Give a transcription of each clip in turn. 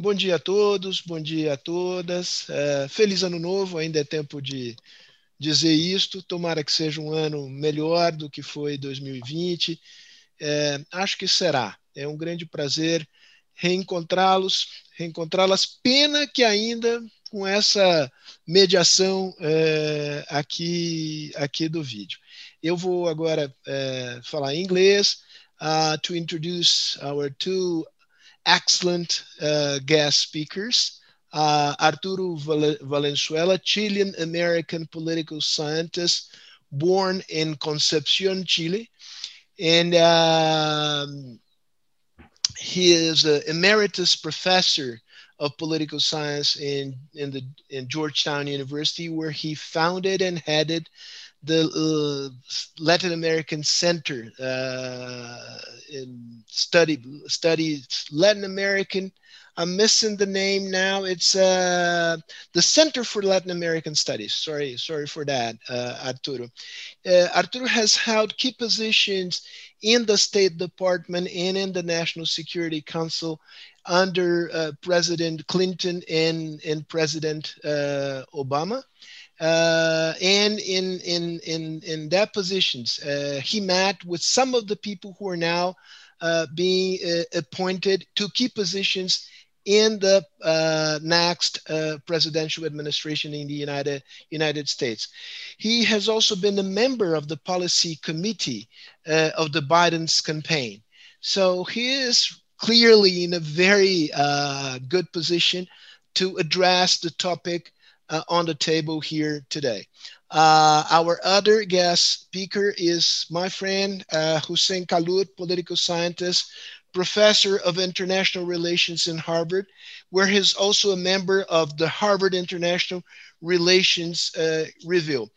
Bom dia a todos, bom dia a todas. É, feliz ano novo, ainda é tempo de dizer isto. Tomara que seja um ano melhor do que foi 2020. É, acho que será. É um grande prazer reencontrá-los, reencontrá-las. Pena que ainda com essa mediação é, aqui, aqui do vídeo. Eu vou agora é, falar em inglês uh, to introduce our two excellent uh, guest speakers. Uh, Arturo Valenzuela, Chilean American political scientist, born in Concepcion, Chile. And um, he is an emeritus professor of political science in, in, the, in Georgetown University, where he founded and headed the uh, Latin American Center uh, in study studies Latin American. I'm missing the name now. It's uh, the Center for Latin American Studies. Sorry, sorry for that, uh, Arturo. Uh, Arturo has held key positions in the State Department and in the National Security Council under uh, President Clinton and, and President Obama. Uh, and in in in in that positions, uh, he met with some of the people who are now uh, being uh, appointed to key positions in the uh, next uh, presidential administration in the United United States. He has also been a member of the policy committee of the Biden's campaign, so he is clearly in a very good position to address the topic uh, on the table here today. Uh, our other guest speaker is my friend uh, Hussein Kalout, political scientist, professor of international relations in Harvard, where he's also a member of the Harvard International Relations uh, Review.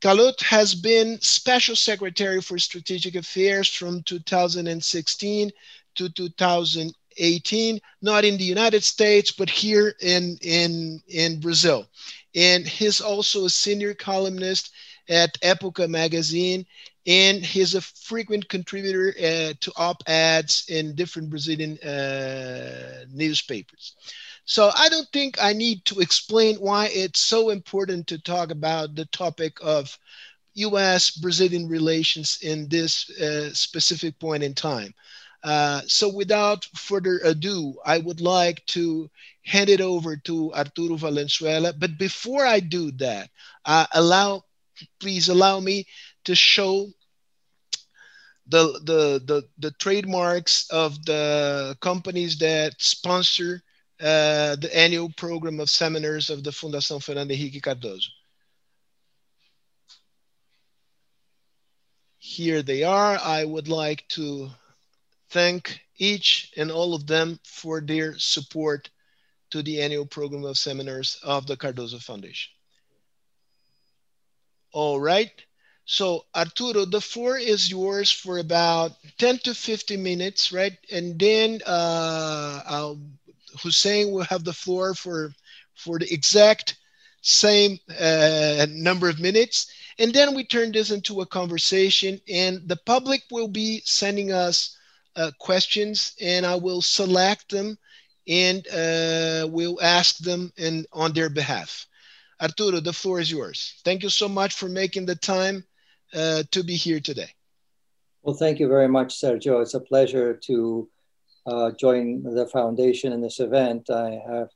Kalout has been special secretary for strategic affairs from 2016 to 2000, 18, not in the United States, but here in, in, in Brazil. And he's also a senior columnist at Epoca magazine, and he's a frequent contributor uh, to op-eds in different Brazilian uh, newspapers. So I don't think I need to explain why it's so important to talk about the topic of US Brazilian relations in this uh, specific point in time. Uh, so without further ado, I would like to hand it over to Arturo Valenzuela. But before I do that, uh, allow, please allow me to show the, the, the, the trademarks of the companies that sponsor uh, the annual program of seminars of the Fundação Fernando Henrique Cardoso. Here they are. I would like to thank each and all of them for their support to the annual program of seminars of the Cardoso Foundation. All right. So Arturo, the floor is yours for about 10 to 15 minutes, right? And then uh, I'll, Hussein will have the floor for, for the exact same uh, number of minutes. And then we turn this into a conversation and the public will be sending us uh, questions and I will select them and uh, we'll ask them in, on their behalf. Arturo, the floor is yours. Thank you so much for making the time uh, to be here today. Well, thank you very much, Sergio. It's a pleasure to uh, join the foundation in this event. I have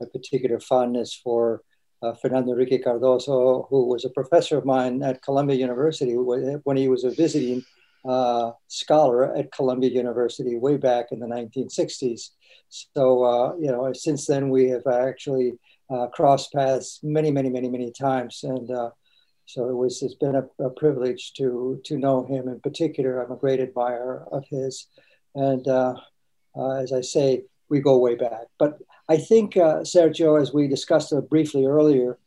a particular fondness for uh, Fernando Henrique Cardoso, who was a professor of mine at Columbia University when he was a visiting uh, scholar at Columbia University way back in the 1960s. So, uh, you know, since then we have actually uh, crossed paths many, many, many, many times. And uh, so it was, it's been a, a, privilege to, to know him in particular. I'm a great admirer of his. And uh, uh, as I say, we go way back. But I think, Sergio, as we discussed briefly earlier,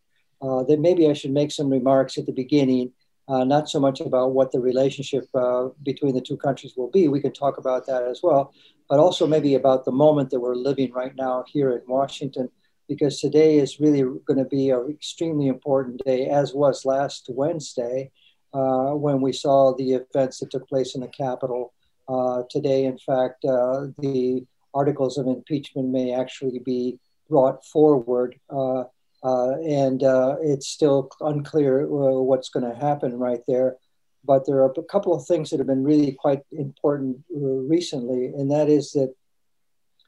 that maybe I should make some remarks at the beginning uh, not so much about what the relationship uh, between the two countries will be. We can talk about that as well, but also maybe about the moment that we're living right now here in Washington, because today is really going to be an extremely important day, as was last Wednesday uh, when we saw the events that took place in the Capitol. Uh, today, in fact, uh, the articles of impeachment may actually be brought forward. Uh, and uh, it's still unclear uh, what's going to happen right there. But there are a couple of things that have been really quite important recently, and that is that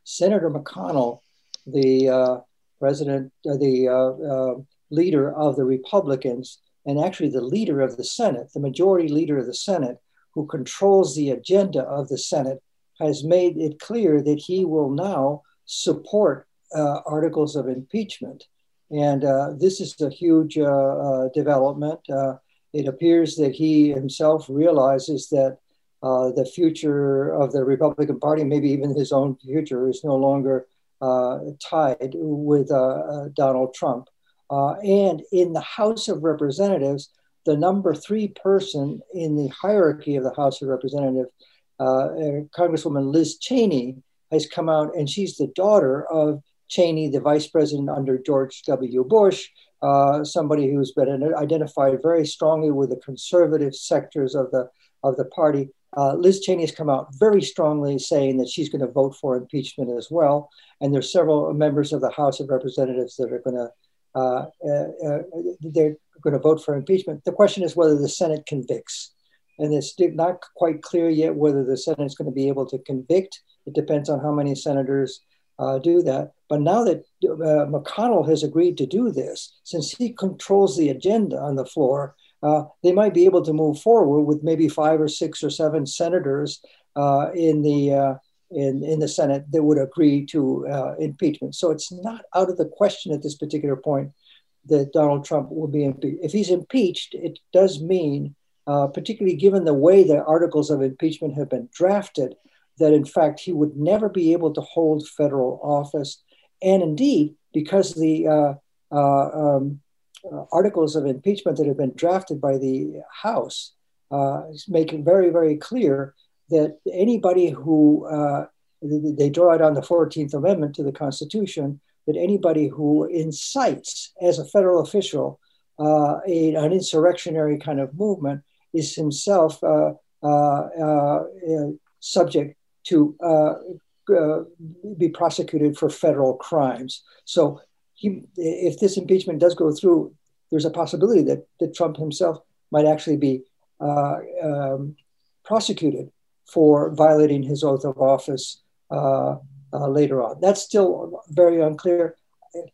Senator McConnell, the president, the leader of the Republicans, and actually the leader of the Senate, the majority leader of the Senate, who controls the agenda of the Senate, has made it clear that he will now support uh, articles of impeachment. And uh, this is a huge uh, uh development. Uh, it appears that he himself realizes that uh, the future of the Republican Party, maybe even his own future, is no longer tied with Donald Trump. and in the House of Representatives, the number three person in the hierarchy of the House of Representatives, Congresswoman Liz Cheney, has come out, and she's the daughter of Cheney, the vice president under George W. Bush, uh, somebody who's been identified very strongly with the conservative sectors of the of the party. Uh, Liz Cheney has come out very strongly saying that she's going to vote for impeachment as well. And there's several members of the House of Representatives that are going to uh, uh, uh, they're going to vote for impeachment. The question is whether the Senate convicts, and it's not quite clear yet whether the Senate is going to be able to convict. It depends on how many senators uh, do that. But now that uh, McConnell has agreed to do this, since he controls the agenda on the floor, uh, they might be able to move forward with maybe five or six or seven senators uh, in the uh, in, in the Senate that would agree to uh, impeachment. So it's not out of the question at this particular point that Donald Trump will be impeached. If he's impeached, it does mean, particularly given the way the articles of impeachment have been drafted, that in fact he would never be able to hold federal office. And indeed, because the uh, uh, um, uh, articles of impeachment that have been drafted by the House uh, make it very, very clear that anybody who uh, they draw it on the 14th Amendment to the Constitution that anybody who incites as a federal official uh, a, an insurrectionary kind of movement is himself subject to uh, uh, be prosecuted for federal crimes. So, he, if this impeachment does go through, there's a possibility that, that Trump himself might actually be uh, um, prosecuted for violating his oath of office uh, uh, later on. That's still very unclear.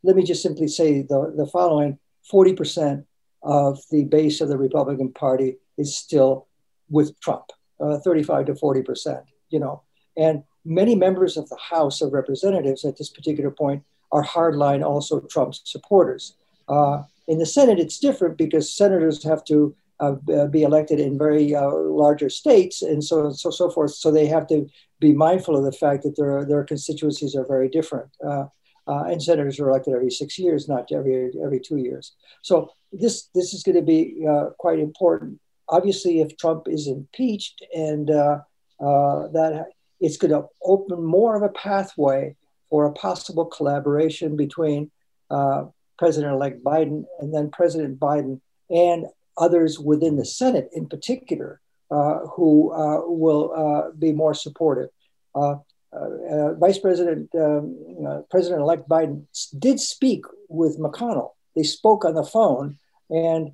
Let me just simply say the, the following 40% of the base of the Republican Party is still with Trump, uh, 35 to 40%. You know, and many members of the House of Representatives at this particular point are hardline also Trump supporters. Uh, in the Senate, it's different because senators have to uh, be elected in very uh, larger states and so so so forth. So they have to be mindful of the fact that their their constituencies are very different. Uh, uh, and senators are elected every six years, not every every two years. So this this is going to be uh, quite important. Obviously, if Trump is impeached and that it's going to open more of a pathway for a possible collaboration between uh, President elect Biden and then President Biden and others within the Senate in particular uh, who uh, will uh, be more supportive. Uh, uh, Vice President, um, President elect Biden did speak with McConnell. They spoke on the phone, and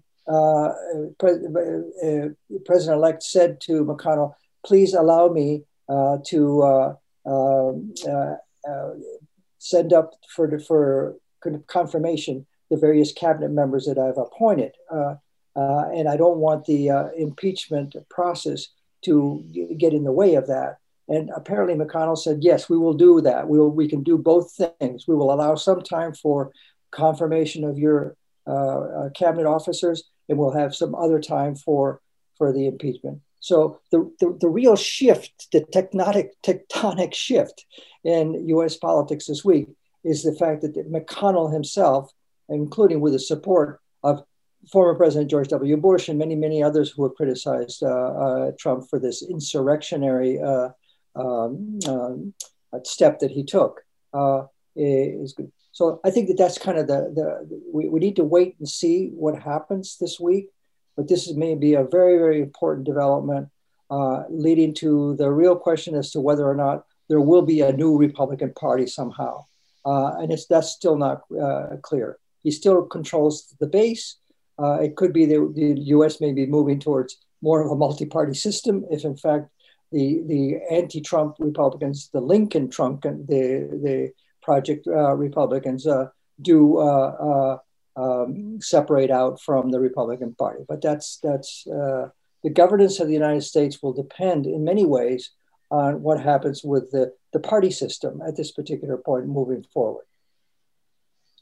Pre- President elect said to McConnell, Please allow me to uh, uh, send up for, for confirmation the various cabinet members that I've appointed. and I don't want the impeachment process to get in the way of that. And apparently McConnell said, yes, we will do that. We, will, we can do both things. We will allow some time for confirmation of your uh, uh, cabinet officers, and we'll have some other time for, for the impeachment. So the, the, the, real shift, the tectonic, tectonic shift in US politics this week is the fact that McConnell himself, including with the support of former President George W. Bush and many, many others who have criticized uh, uh, Trump for this insurrectionary uh, um, um, step that he took, uh, is good. So I think that that's kind of the, the we, we need to wait and see what happens this week but this may be a very, very important development uh, leading to the real question as to whether or not there will be a new Republican Party somehow. Uh, and it's, that's still not uh, clear. He still controls the base. Uh, it could be that the US may be moving towards more of a multi party system if, in fact, the, the anti Trump Republicans, the Lincoln Trump, the, the Project uh, Republicans, uh, do um, separate out from the Republican Party. But that's, that's the governance of the United States will depend in many ways on what happens with the, the party system at this particular point moving forward.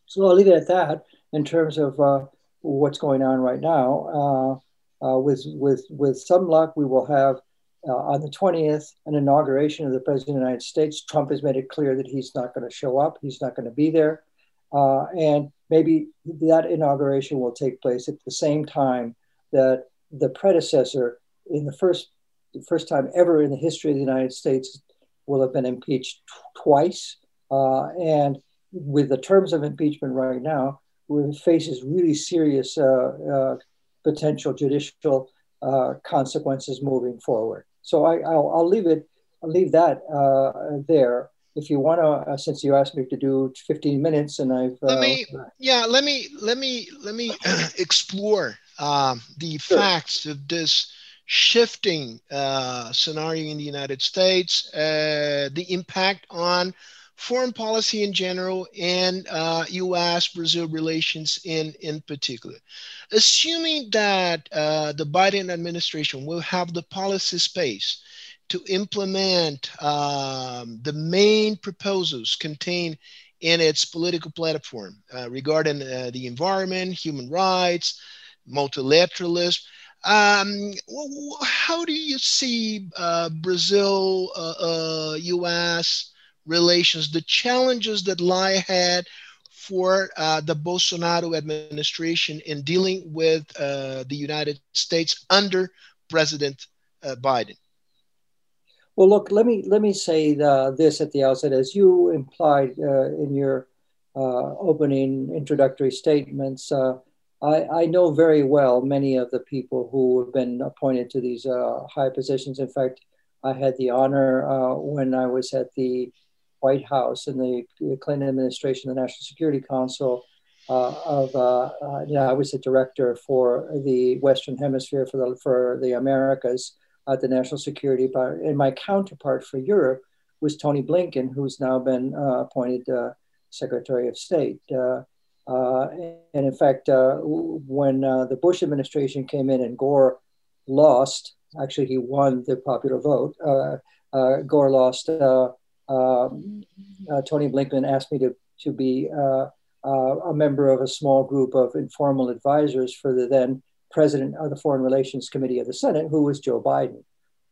So I'll leave it at that in terms of uh, what's going on right now. Uh, uh, with, with, with some luck, we will have uh, on the 20th an inauguration of the President of the United States. Trump has made it clear that he's not going to show up, he's not going to be there. Uh, and maybe that inauguration will take place at the same time that the predecessor in the first the first time ever in the history of the United States will have been impeached twice. Uh, and with the terms of impeachment right now, we faces really serious uh, uh, potential judicial uh, consequences moving forward. So I, will leave it, I'll leave that uh, there. If you want to, uh, since you asked me to do 15 minutes, and I've let me, yeah, let me, let me, let me explore um, the sure. facts of this shifting uh, scenario in the United States, uh, the impact on foreign policy in general and uh, US Brazil relations in, in particular. Assuming that uh, the Biden administration will have the policy space to implement um, the main proposals contained in its political platform uh, regarding uh, the environment, human rights, multilateralism. Um, how do you see uh, Brazil, uh, U.S. Uh, relations, the challenges that lie ahead for uh, the Bolsonaro administration in dealing with uh, the United States under President uh, Biden? Well, look, let me let me say the, this at the outset, as you implied in your opening introductory statements. I, I, know very well many of the people who have been appointed to these uh, high positions. In fact, I had the honor uh, when I was at the White House in the Clinton administration, the National Security Council, uh, of uh, uh, yeah, I was the director for the Western Hemisphere for the for the Americas at the National Security Bar, and my counterpart for Europe was Tony Blinken, who's now been uh, appointed uh, Secretary of State. Uh, uh, and in fact, uh, when uh, the Bush administration came in and Gore lost, actually he won the popular vote. Gore lost. Tony Blinken asked me to to be a member of a small group of informal advisors for the then president of the Foreign Relations Committee of the Senate, who was Joe Biden.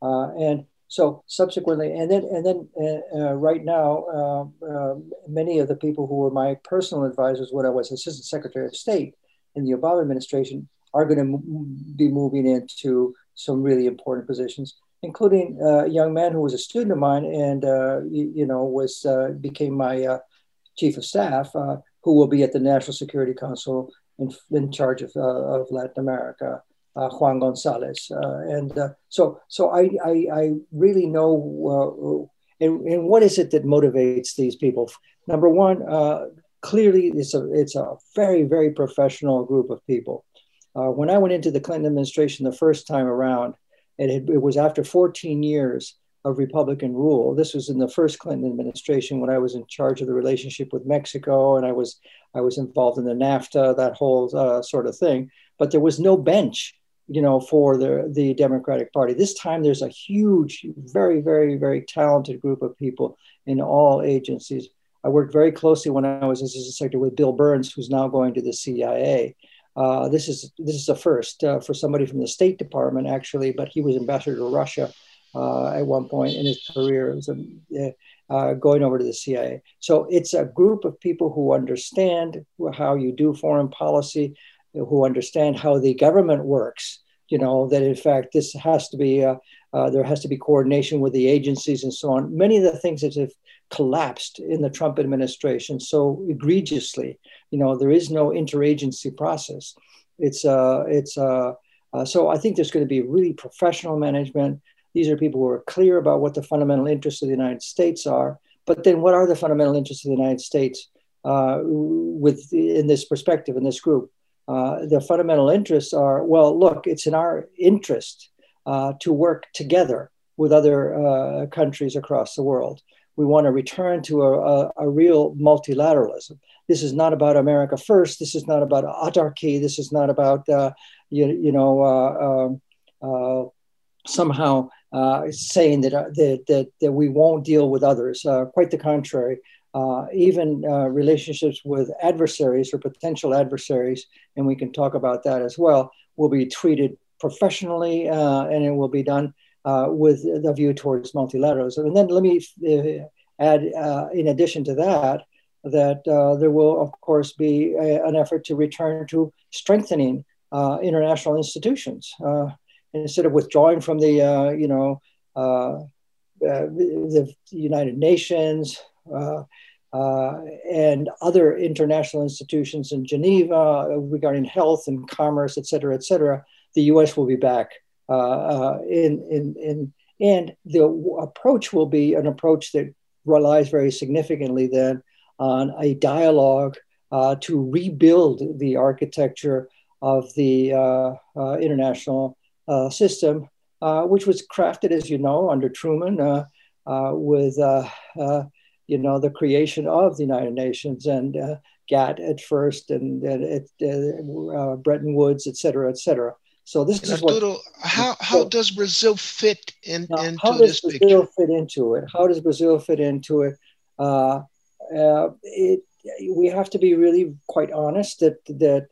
Uh, and so subsequently, and then and then uh, uh, right now, uh, uh, many of the people who were my personal advisors when I was Assistant Secretary of State in the Obama administration are going to m- be moving into some really important positions, including a young man who was a student of mine and you, you, know was became my chief of staff, who will be at the National Security Council in, in charge of, of Latin America uh, Juan Gonzalez. Uh, and uh, so, so I, I, I really know, uh, and, and what is it that motivates these people? Number one, uh, clearly it's a, it's a very, very professional group of people. Uh, when I went into the Clinton administration the first time around, it, had, it was after 14 years of Republican rule. This was in the first Clinton administration when I was in charge of the relationship with Mexico, and I was I was involved in the NAFTA, that whole uh, sort of thing. But there was no bench you know, for the, the Democratic Party. This time there's a huge, very, very, very talented group of people in all agencies. I worked very closely when I was assistant secretary with Bill Burns, who's now going to the CIA. Uh, this is this is a first uh, for somebody from the State Department, actually, but he was ambassador to Russia uh, at one point in his career. It was a, uh, going over to the CIA. So it's a group of people who understand how you do foreign policy, who understand how the government works. You know that in fact this has to be uh, uh, there has to be coordination with the agencies and so on. Many of the things that have collapsed in the Trump administration so egregiously. You know there is no interagency process. It's uh, it's uh, uh, so I think there's going to be really professional management. These are people who are clear about what the fundamental interests of the United States are. But then, what are the fundamental interests of the United States uh, with in this perspective in this group? Uh, the fundamental interests are well, look, it's in our interest uh, to work together with other uh, countries across the world. We want to return to a, a, a, real multilateralism. This is not about America first. This is not about autarky. This is not about uh, you, you know uh, um, somehow uh, saying that, that, that that we won't deal with others. quite the contrary. even relationships with adversaries or potential adversaries, and we can talk about that as well, will be treated professionally, and it will be done uh, with the view towards multilateralism. And then let me uh, add, uh, in addition to that, that uh, there will, of course, be a, an effort to return to strengthening uh, international institutions instead of withdrawing from the, you know, the United Nations. Uh, and other international institutions in Geneva regarding health and commerce, et cetera, et cetera, the US will be back uh, uh, in, in, in, and the approach will be an approach that relies very significantly then on a dialogue uh, to rebuild the architecture of the uh, uh, international uh, Uh, system, uh, which was crafted, as you know, under Truman uh, with, you know, the creation of the United Nations and GATT at first and, and Bretton Woods, et cetera, et cetera. So this is Arturo, what, how how does Brazil fit in, now, into how does this Brazil picture? fit into it? How does Brazil fit into it? Uh, uh, it? We have to be really quite honest that that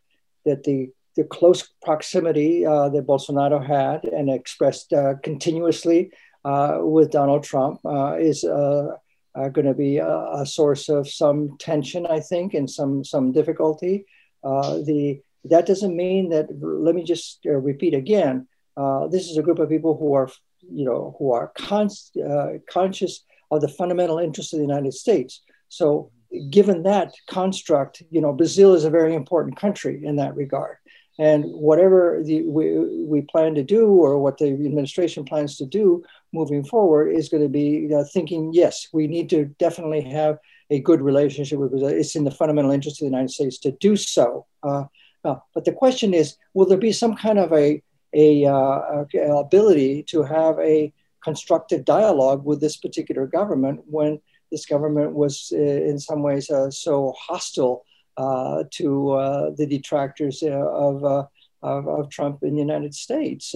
that the the close proximity uh, that Bolsonaro had and expressed uh, continuously uh, with Donald Trump uh, is going to be a, a, source of some tension, I think, and some some difficulty. the that doesn't mean that, let me just uh, repeat again, uh, this is a group of people who are, you know, who are con- uh, conscious of the fundamental interests of the United States. So given that construct, you know, Brazil is a very important country in that regard. And whatever the, we, we plan to do or what the administration plans to do moving forward is going to be thinking, yes, we need to definitely have a good relationship with Brazil. It's in the fundamental interest of the United States to do so. Uh, uh, but the question is, will there be some kind of a, a, uh, ability to have a constructive dialogue with this particular government when this government was uh, in some ways uh, so hostile to uh, the detractors of, of, of, Trump in the United States?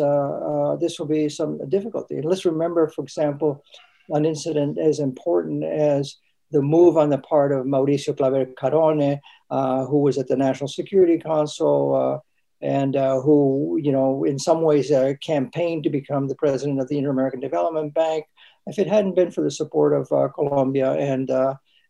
this will be some difficulty. Let's remember, for example, an incident as important as the move on the part of Mauricio Claver Carone, uh, who was at the National Security Council uh, and uh, who, you know, in some ways uh, campaigned to become the president of the Inter-American Development Bank. If it hadn't been for the support of uh, Colombia and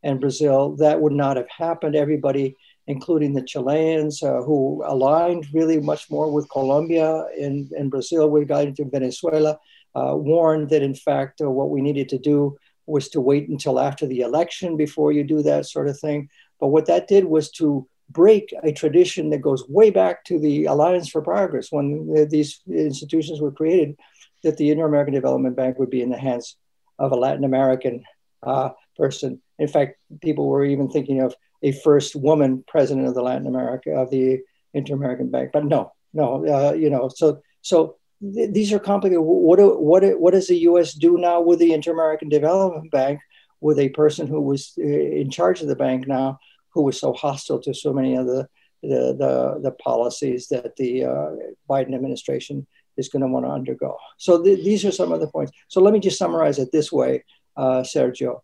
and Brazil, that would not have happened. Everybody, including the Chileans, uh, who aligned really much more with Colombia and, and Brazil regarding to Venezuela, uh, warned that in fact uh, what we needed to do was to wait until after the election before you do that sort of thing. But what that did was to break a tradition that goes way back to the Alliance for Progress when these institutions were created, that the Inter American Development Bank would be in the hands of a Latin American uh, person. In fact, people were even thinking of a first woman president of the Latin America of the Inter American Bank, but no, no, uh, you know, so so these are complicated. What, do, what, what does the U.S. do now with the Inter-American Development Bank, with a person who was uh, in charge of the bank now, who was so hostile to so many of the the, the, the policies that the uh, Biden administration is going to want to undergo. So th- these are some of the points. So let me just summarize it this way, uh, Sergio.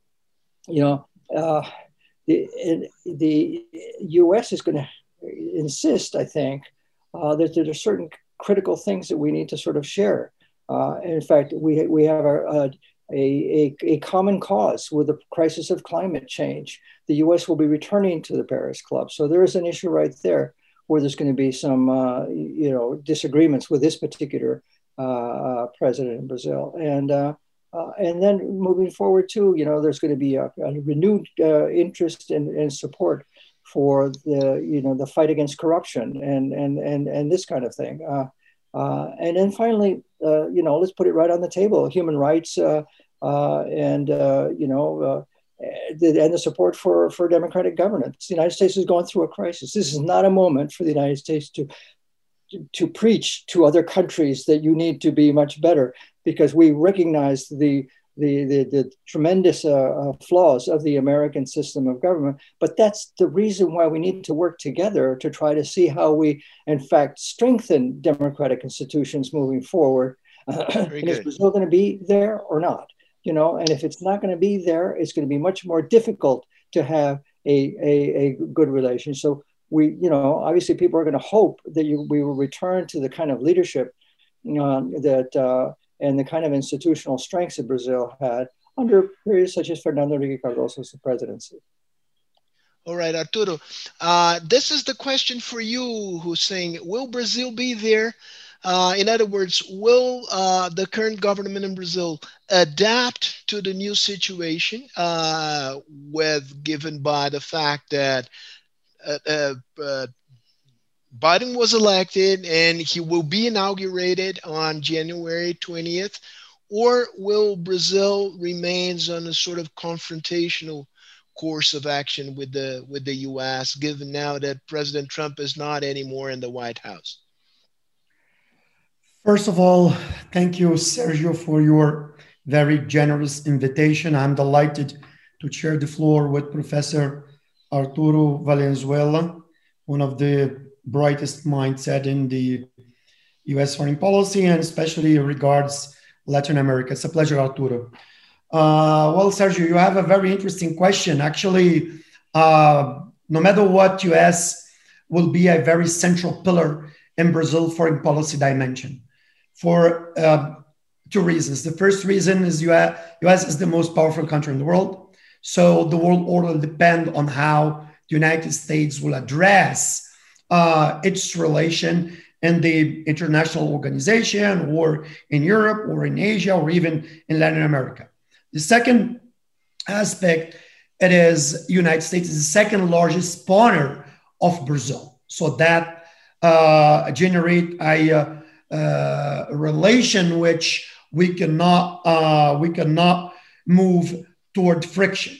You know, uh, the, the U.S. is going to insist, I think, uh, that there are certain critical things that we need to sort of share. Uh, in fact, we, we have a, a, a, common cause with the crisis of climate change. The US will be returning to the Paris Club. So there is an issue right there where there's going to be some uh, you know, disagreements with this particular uh, uh president in Brazil. And, uh, uh, and then moving forward too, you know, there's going to be a, a renewed interest and, and support for the you know the fight against corruption and and and and this kind of thing. Uh, uh, and then finally, uh, you know, let's put it right on the table: human rights uh, uh, and you know, and the support for for democratic governance. The United States is going through a crisis. This is not a moment for the United States to to preach to other countries that you need to be much better because we recognize the the, the, the tremendous uh, uh, flaws of the American system of government. But that's the reason why we need to work together to try to see how we, in fact, strengthen democratic institutions moving forward. is Brazil going to be there or not? You know, and if it's not going to be there, it's going to be much more difficult to have a, a, a good relation. So we, you know, obviously people are going to hope that you, we will return to the kind of leadership uh, that uh, and the kind of institutional strengths that Brazil had under periods such as Fernando Henrique Cardoso's presidency. All right, Arturo. Uh, this is the question for you, who's saying, will Brazil be there? Uh, in other words, will uh, the current government in Brazil adapt to the new situation, uh, with given by the fact that uh, uh, Biden was elected and he will be inaugurated on January 20th? Or will Brazil remains on a sort of confrontational course of action with the with the US given now that President Trump is not anymore in the White House? First of all, thank you Sergio for your very generous invitation. I'm delighted to share the floor with Professor Arturo Valenzuela, one of the brightest mindset in the US foreign policy and especially regards Latin America. It's a pleasure, Arturo. Uh, well, Sergio, you have a very interesting question. Actually, uh, no matter what, US will be a very central pillar in Brazil foreign policy dimension for uh, two reasons. The first reason is US, US is the most powerful country in the world. So the world order will depend on how the United States will address uh, its relation in the international organization or in Europe or in Asia or even in Latin America. The second aspect, it is United States is the second largest spawner of Brazil. So that uh, generate a, uh, relation which we cannot uh, we cannot move toward friction.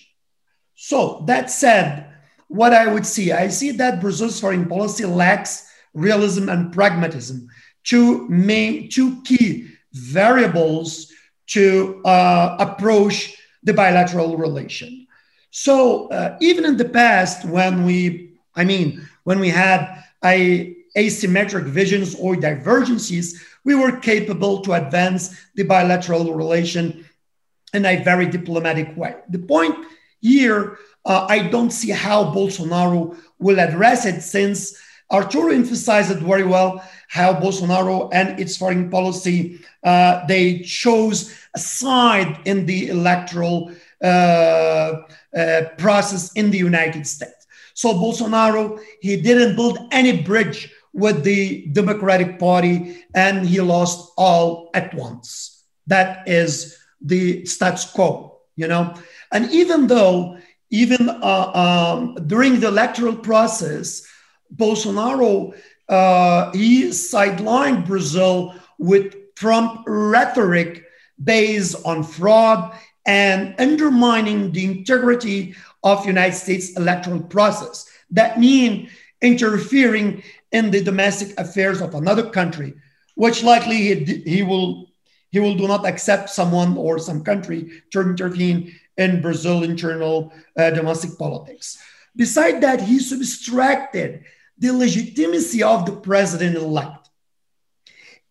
So that said, what I would see, I see that Brazil's foreign policy lacks realism and pragmatism, two main, two key variables to uh, approach the bilateral relation. So uh, even in the past, when we, I mean, when we had a asymmetric visions or divergencies, we were capable to advance the bilateral relation in a very diplomatic way. The point here uh, I don't see how Bolsonaro will address it since Arturo emphasized it very well how Bolsonaro and its foreign policy uh, they chose a side in the electoral uh, uh, process in the United States. So Bolsonaro he didn't build any bridge with the Democratic Party and he lost all at once. That is the status quo, you know. And even though even uh, um, during the electoral process, Bolsonaro uh, he sidelined Brazil with Trump rhetoric based on fraud and undermining the integrity of United States electoral process. That mean interfering in the domestic affairs of another country, which likely he, he will he will do not accept someone or some country to intervene in Brazil internal uh, domestic politics. Beside that, he subtracted the legitimacy of the president elect.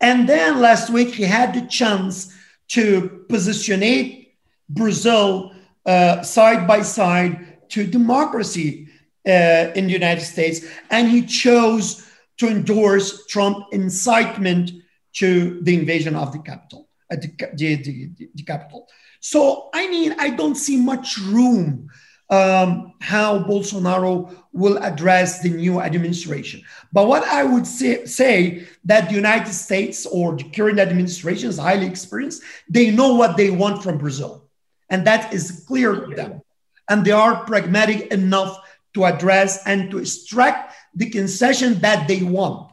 And then last week, he had the chance to positionate Brazil uh, side by side to democracy uh, in the United States. And he chose to endorse Trump incitement to the invasion of the capital, uh, the, the, the, the capital. So, I mean, I don't see much room um, how Bolsonaro will address the new administration. But what I would say, say that the United States or the current administration is highly experienced. They know what they want from Brazil, and that is clear to them. And they are pragmatic enough to address and to extract the concession that they want.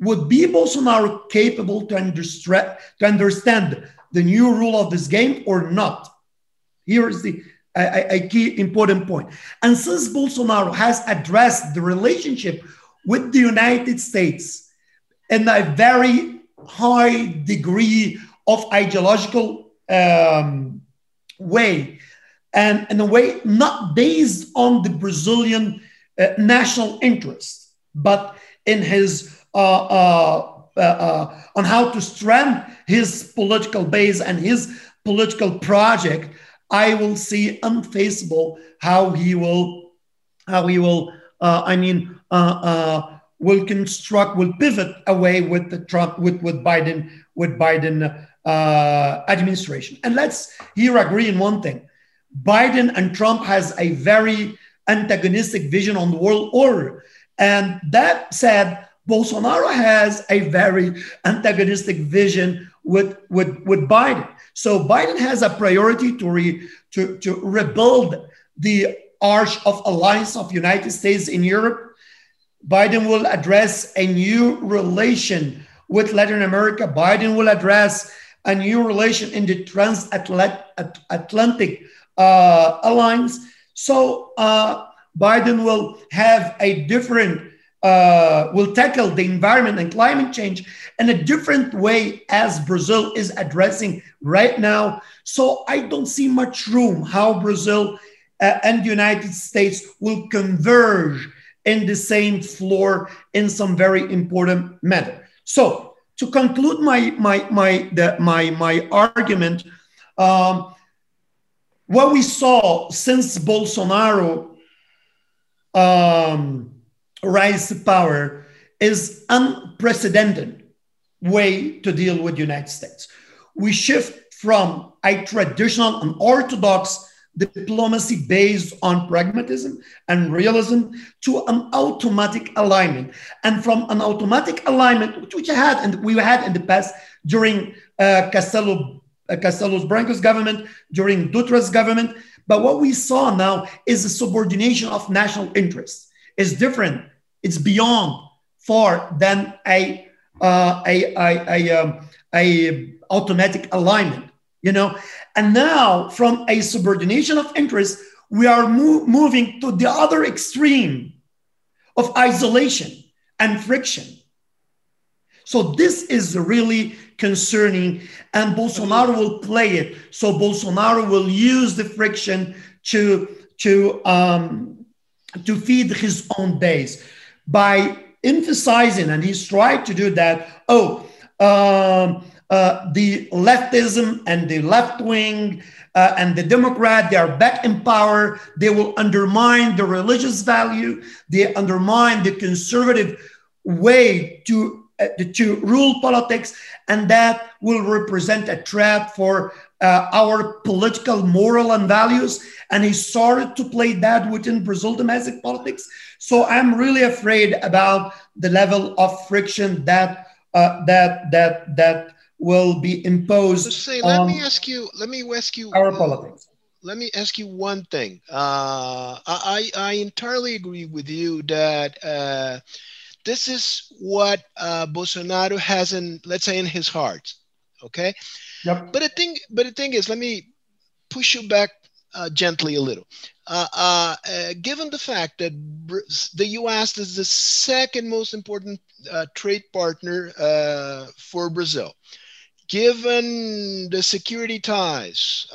would be Bolsonaro capable to, understand, to understand the new rule of this game or not? Here is the a, a key important point. And since Bolsonaro has addressed the relationship with the United States in a very high degree of ideological um, way, and in a way not based on the Brazilian uh, national interest, but in his uh, uh, uh, uh on how to strengthen his political base and his political project, I will see unfaceable how he will, how he will, uh, I mean, uh, uh, will construct, will pivot away with the Trump, with, with Biden, with Biden uh, administration. And let's here agree in one thing. Biden and Trump has a very antagonistic vision on the world order. And that said, Bolsonaro has a very antagonistic vision with, with, with Biden. So Biden has a priority to, re, to, to rebuild the arch of alliance of United States in Europe. Biden will address a new relation with Latin America. Biden will address a new relation in the transatlantic uh, alliance. So uh, Biden will have a different uh, will tackle the environment and climate change in a different way as Brazil is addressing right now. So I don't see much room how Brazil uh, and the United States will converge in the same floor in some very important matter. So to conclude my my my the, my my argument, um, what we saw since Bolsonaro. Um, rise to power is unprecedented way to deal with the United States. We shift from a traditional and orthodox diplomacy based on pragmatism and realism to an automatic alignment. And from an automatic alignment, which we had and we had in the past during uh, Castelo, uh, Castelos Branco's government, during Dutra's government. But what we saw now is a subordination of national interests is different. It's beyond far than a uh, a, a, a, um, a automatic alignment, you know. And now, from a subordination of interest, we are mo- moving to the other extreme of isolation and friction. So this is really concerning, and Bolsonaro will play it. So Bolsonaro will use the friction to to um, to feed his own base by emphasizing, and he's tried to do that. Oh, um, uh, the leftism and the left wing uh, and the Democrat, they are back in power. They will undermine the religious value. They undermine the conservative way to uh, to rule politics, and that will represent a trap for uh, our political moral and values and he started to play that within brazil domestic politics. So i'm really afraid about the level of friction that uh, that that that will be imposed say, let me ask you let me ask you our politics. Let me ask you one thing. Uh, I, I entirely agree with you that uh, this is what uh, bolsonaro has in let's say in his heart okay Yep. But the thing, but the thing is, let me push you back uh, gently a little. Uh, uh, uh given the fact that the U.S. is the second most important uh, trade partner uh, for Brazil, given the security ties,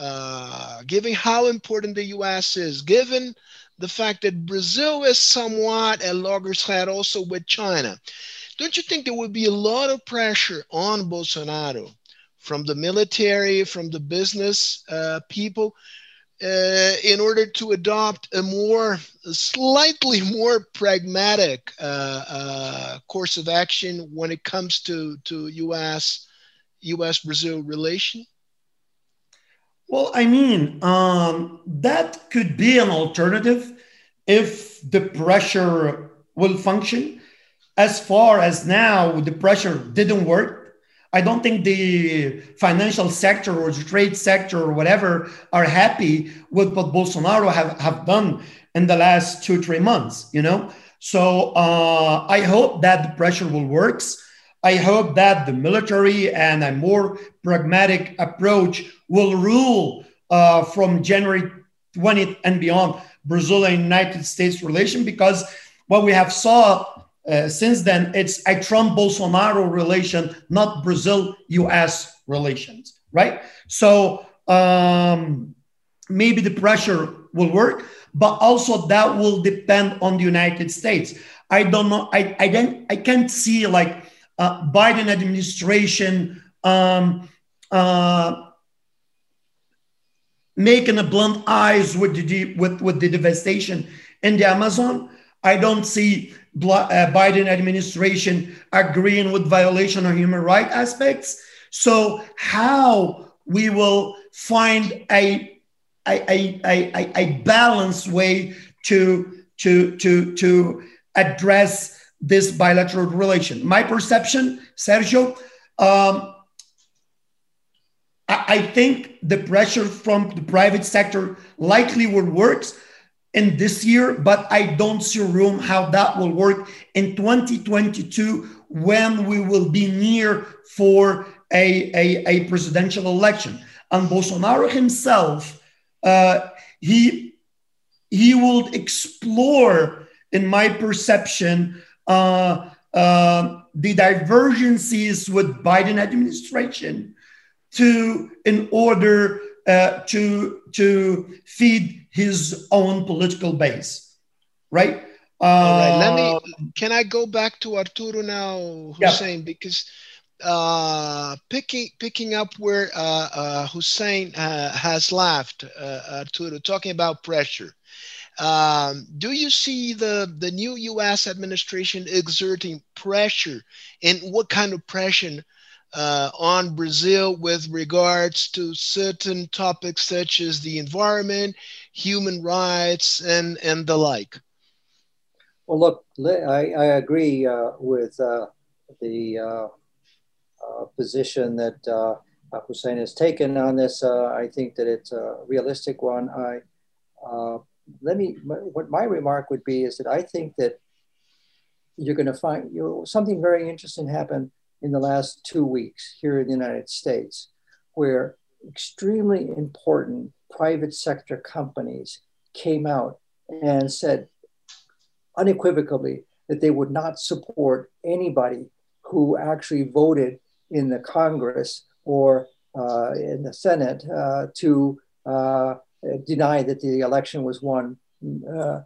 given how important the U.S. is, given the fact that Brazil is somewhat at loggerhead also with China, don't you think there would be a lot of pressure on Bolsonaro from the military, from the business uh, people, uh, in order to adopt a more, slightly more pragmatic uh, uh course of action when it comes to, to U.S. U.S. Brazil relation? Well, I mean, um, that could be an alternative if the pressure will function. As far as now, the pressure didn't work I don't think the financial sector or the trade sector or whatever are happy with what Bolsonaro have, have done in the last two, three months, you know? So uh, I hope that the pressure will works. I hope that the military and a more pragmatic approach will rule uh, from January 20th and beyond Brazil and United States relation because what we have saw uh, since then it's a Trump Bolsonaro relation, not Brazil US relations, right? So um, maybe the pressure will work, but also that will depend on the United States. I don't know. I I don't. I can't see like uh, Biden administration um, uh, making a blunt eyes with the with with the devastation in the Amazon. I don't see Biden administration agreeing with violation of human rights aspects. So how we will find a a, a, a, a balanced way to to to to address this bilateral relation. My perception, Sergio, um, I, I think the pressure from the private sector likely will work in this year, but I don't see room how that will work in 2022 when we will be near for a, a, a presidential election. And Bolsonaro himself, uh, he, he will explore, in my perception, uh, uh, the divergences with Biden administration to in order uh, to to feed his own political base, right? All right. Let me. Um, can I go back to Arturo now, Hussein? Yeah. Because uh, picking picking up where uh, uh, Hussein uh, has left, uh, Arturo, talking about pressure. Um, do you see the, the new US administration exerting pressure? And what kind of pressure uh, on Brazil with regards to certain topics such as the environment, human rights, and, and the like? Well, look, I, I agree uh, with uh, the uh, uh, position that uh, Hussein has taken on this. I think that it's a realistic one. I let me, what my remark would be is that I think that you're going to find you know, something very interesting happen in the last two weeks here in the United States, where extremely important private sector companies came out and said unequivocally that they would not support anybody who actually voted in the Congress or uh, in the Senate uh, to uh, deny that the election was won uh,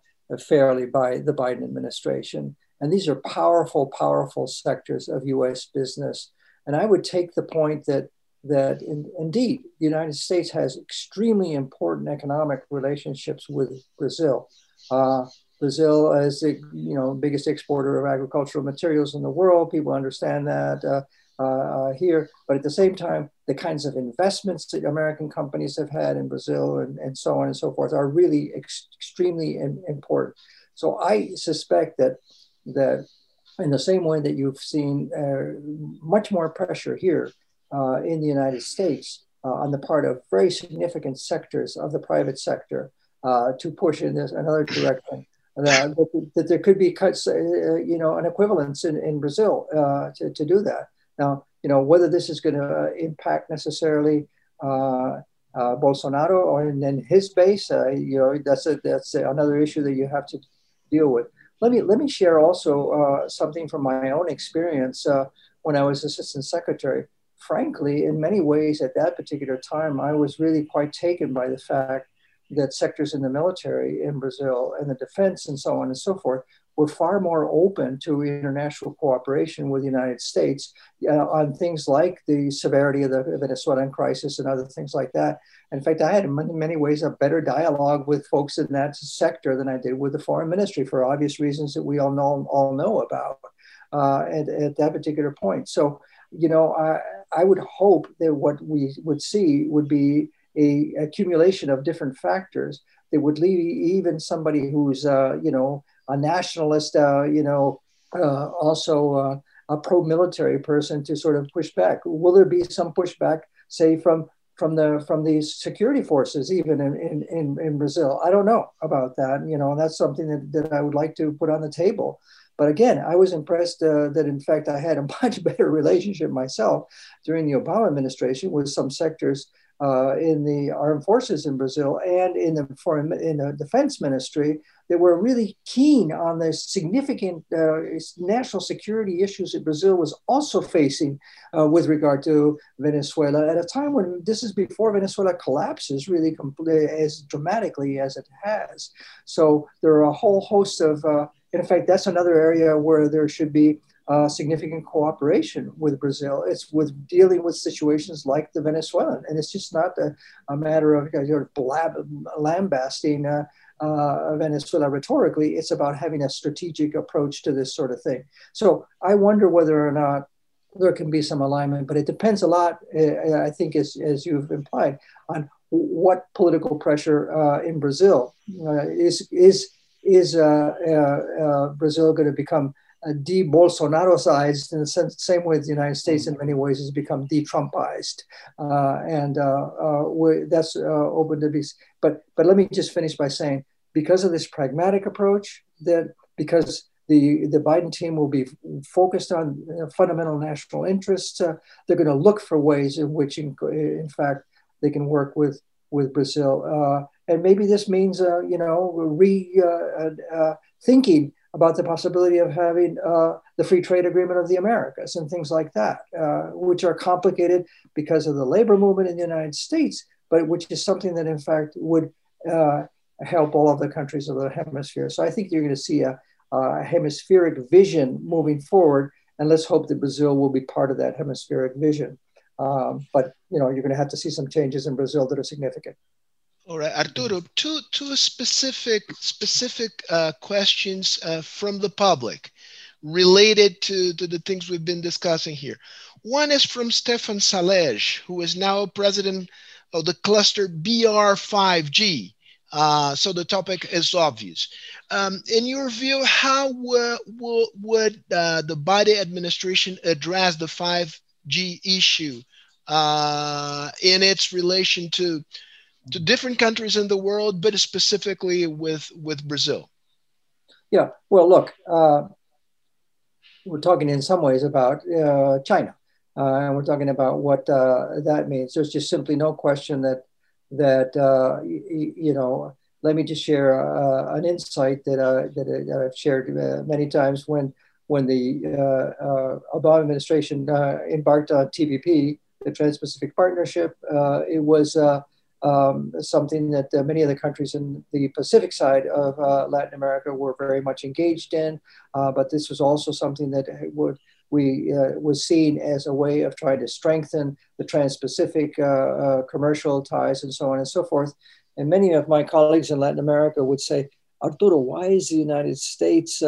fairly by the Biden administration. And these are powerful, powerful sectors of US business. And I would take the point that, that in, indeed, the United States has extremely important economic relationships with Brazil. Uh, Brazil is the you know, biggest exporter of agricultural materials in the world. People understand that. Uh, uh, uh, here. But at the same time, the kinds of investments that American companies have had in Brazil and, and so on and so forth are really ex- extremely in, important. So I suspect that that in the same way that you've seen uh, much more pressure here uh, in the United States uh, on the part of very significant sectors of the private sector uh, to push in this another direction. That, that, there could be cuts, you know, an equivalence in, in Brazil to, to do that. Now, you know, whether this is going to impact necessarily uh, uh, Bolsonaro or then his base, uh, you know, that's a, that's another issue that you have to deal with. Let me let me share also uh, something from my own experience uh, when I was assistant secretary. Frankly, in many ways, at that particular time, I was really quite taken by the fact that sectors in the military in Brazil and the defense and so on and so forth were far more open to international cooperation with the United States uh, on things like the severity of the Venezuelan crisis and other things like that. In fact, I had in many, ways a better dialogue with folks in that sector than I did with the foreign ministry for obvious reasons that we all know all know about uh, at, at that particular point. So, you know, I, I would hope that what we would see would be a accumulation of different factors that would leave even somebody who's, uh, you know, a nationalist, uh, you know, uh, also uh, a pro-military person to sort of push back. Will there be some pushback, say, from from the from these security forces, even in, in, in, Brazil. I don't know about that, you know, and that's something that, that I would like to put on the table. But again, I was impressed uh, that in fact I had a much better relationship myself during the Obama administration with some sectors uh, in the armed forces in Brazil and in the foreign in the defense ministry that were really keen on the significant uh, national security issues that Brazil was also facing uh, with regard to Venezuela at a time when this is before Venezuela collapses really as dramatically as it has. So there are a whole host of, uh, in fact, that's another area where there should be uh, significant cooperation with Brazil. It's with dealing with situations like the Venezuelan, and it's just not a, a matter of you know, blab, lambasting uh, uh, Venezuela rhetorically. It's about having a strategic approach to this sort of thing. So I wonder whether or not there can be some alignment, but it depends a lot, uh, I think, as, as you've implied, on what political pressure uh, in Brazil uh, is is is Brazil going to become uh, de-Bolsonaroized in the sense, same way the United States in many ways has become de-Trumpized, uh, and uh, uh that's uh, open to be. But but let me just finish by saying, because of this pragmatic approach, that because the the Biden team will be focused on fundamental national interests, uh, they're going to look for ways in which, in, in fact, they can work with with Brazil. and maybe this means, you know, re thinking about the possibility of having uh, the free trade agreement of the Americas and things like that, uh, which are complicated because of the labor movement in the United States, but which is something that, in fact, would uh, help all of the countries of the hemisphere. So I think you're going to see a, a, hemispheric vision moving forward, and let's hope that Brazil will be part of that hemispheric vision. Um, but you know, you're going to have to see some changes in Brazil that are significant. All right, Arturo, two, two specific, specific uh, questions uh, from the public related to, to the things we've been discussing here. One is from Stefan Salej, who is now president of the cluster BR5G. Uh, so the topic is obvious. Um, in your view, how uh, would uh, the Biden administration address the 5G issue uh, in its relation to different countries in the world, but specifically with with Brazil? Yeah. Well, look, uh, we're talking in some ways about uh, China, uh, and we're talking about what uh, that means. There's just simply no question that that uh, y- you know. Let me just share uh, an insight that that, I've shared many times when when the Obama administration embarked on TPP, the Trans-Pacific Partnership. it was um, something that uh, many of the countries in the Pacific side of uh, Latin America were very much engaged in. Uh, but this was also something that would we uh, was seen as a way of trying to strengthen the trans-Pacific uh, uh, commercial ties and so on and so forth. And many of my colleagues in Latin America would say, Arturo, why is the United States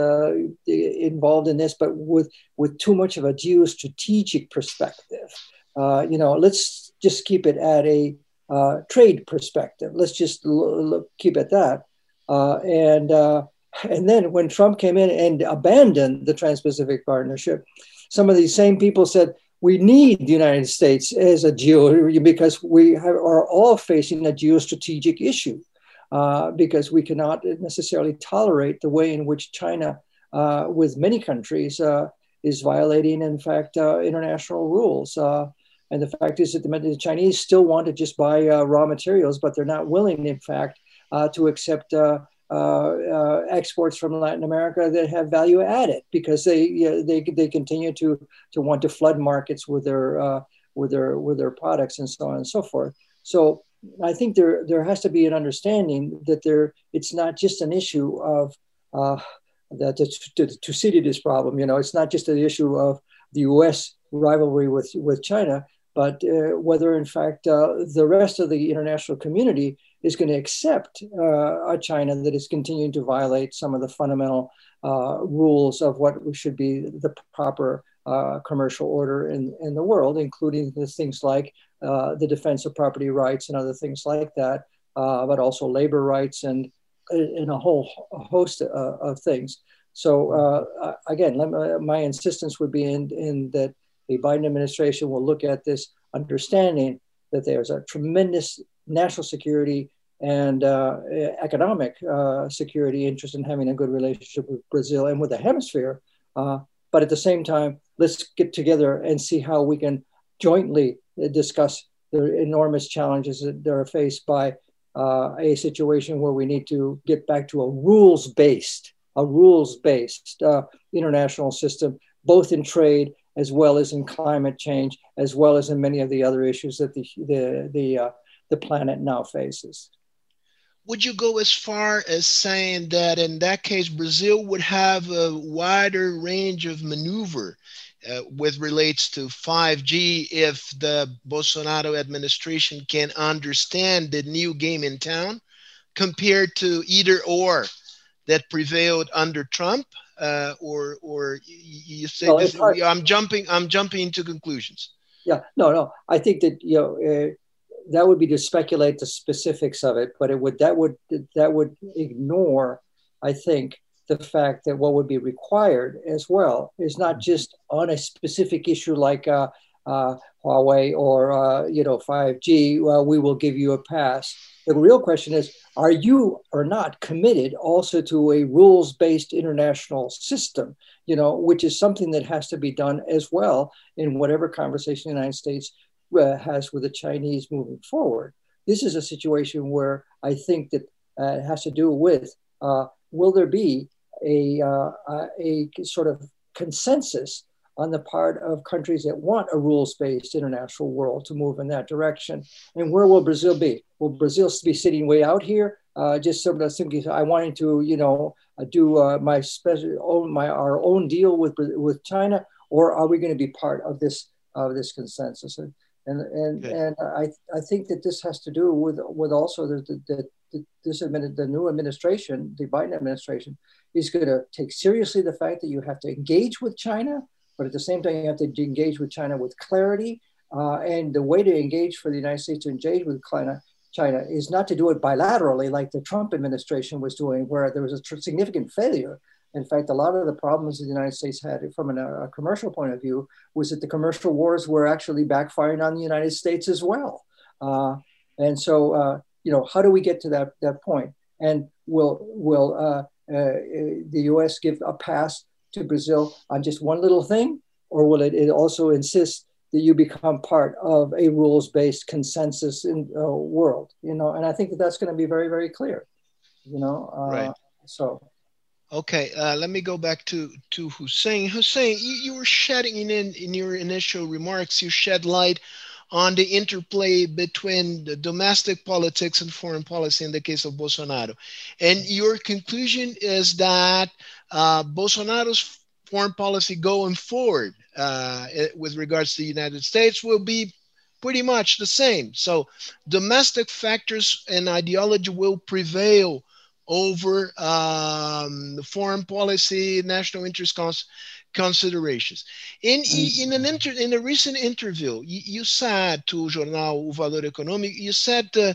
involved in this, but with with too much of a geostrategic perspective? you know, let's just keep it at a uh, trade perspective. Let's just l- l- keep it that. Uh, and uh, and then when Trump came in and abandoned the Trans-Pacific Partnership, some of these same people said we need the United States as a geo because we have, are all facing a geostrategic issue. Uh, because we cannot necessarily tolerate the way in which China, uh, with many countries, uh, is violating, in fact, international rules. And the fact is that the, the Chinese still want to just buy uh, raw materials, but they're not willing, in fact, uh, to accept uh, uh, uh, exports from Latin America that have value added because they you know, they they continue to to want to flood markets with their with their with their products and so on and so forth. So I think there there has to be an understanding that there it's not just an issue of uh, that to, to, Thucydides problem. You know, it's not just an issue of the U.S. rivalry with with China, but uh, whether in fact uh, the rest of the international community is going to accept uh, a China that is continuing to violate some of the fundamental uh, rules of what should be the proper uh, commercial order in, in the world, including things like uh, the defense of property rights and other things like that, but also labor rights and, and a whole host of, of things. So again, my insistence would be in, in that the Biden administration will look at this understanding that there's a tremendous national security and uh, economic uh, security interest in having a good relationship with Brazil and with the hemisphere. Uh, but at the same time, let's get together and see how we can jointly discuss the enormous challenges that are faced by uh, a situation where we need to get back to a rules based, a rules based uh, international system, both in trade as well as in climate change, as well as in many of the other issues that the the the, uh, the planet now faces. Would you go as far as saying that in that case, Brazil would have a wider range of maneuver uh, with relates to 5G if the Bolsonaro administration can understand the new game in town compared to either or that prevailed under Trump uh, or or you say well, this, I'm jumping I'm jumping into conclusions. Yeah, no, no. I think that you know uh, that would be to speculate the specifics of it, but it would that would that would ignore, I think, the fact that what would be required as well is not mm-hmm. just on a specific issue like uh, uh, Huawei or uh, you know 5G. Well, we will give you a pass. The real question is: Are you or not committed also to a rules-based international system? You know, which is something that has to be done as well in whatever conversation the United States uh, has with the Chinese moving forward. This is a situation where I think that uh, it has to do with uh, will there be a, uh, a sort of consensus on the part of countries that want a rules-based international world to move in that direction. And where will Brazil be? Will Brazil be sitting way out here, uh, just sort of simply I wanting to, you know, uh, do uh, my special own my our own deal with with China, or are we going to be part of this of this consensus? And and and, okay. and I I think that this has to do with with also the the, the this the new administration, the Biden administration, is going to take seriously the fact that you have to engage with China, but at the same time, you have to engage with China with clarity. Uh, and the way to engage for the United States to engage with China, China is not to do it bilaterally like the Trump administration was doing, where there was a tr- significant failure. In fact, a lot of the problems the United States had from an, a commercial point of view was that the commercial wars were actually backfiring on the United States as well. Uh, and so, uh, you know, how do we get to that, that point? And will, will uh, uh, the US give a pass to Brazil on just one little thing? Or will it, it also insist that you become part of a rules-based consensus in uh, world? You know, and I think that that's going to be very, very clear. You know, uh, right. So. Okay, uh, let me go back to to Hussein. Hussein, you, you were shedding in in your initial remarks. You shed light on the interplay between the domestic politics and foreign policy in the case of Bolsonaro. And your conclusion is that uh, Bolsonaro's foreign policy going forward uh, with regards to the United States will be pretty much the same. So domestic factors and ideology will prevail over um, the foreign policy, national interest considerations. In, in, an inter, in a recent interview, you, you said to Jornal O Valor Econômico, you said uh,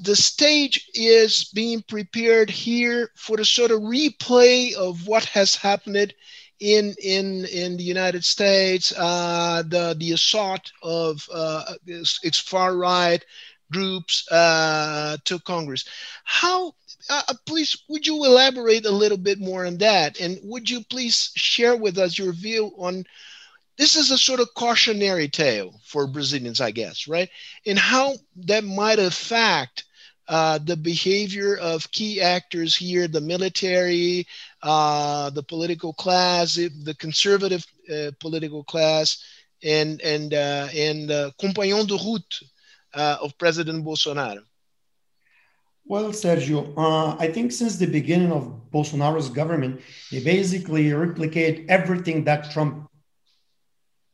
the stage is being prepared here for a sort of replay of what has happened in in in the United States, uh, the the assault of uh, its far right groups uh, to Congress. How uh, uh, please, would you elaborate a little bit more on that? And would you please share with us your view on this is a sort of cautionary tale for Brazilians, I guess, right? And how that might affect uh, the behavior of key actors here, the military, uh, the political class, the conservative uh, political class, and and uh, and uh, compagnon de route uh, of President Bolsonaro. Well, Sergio, uh, I think since the beginning of Bolsonaro's government, they basically replicate everything that Trump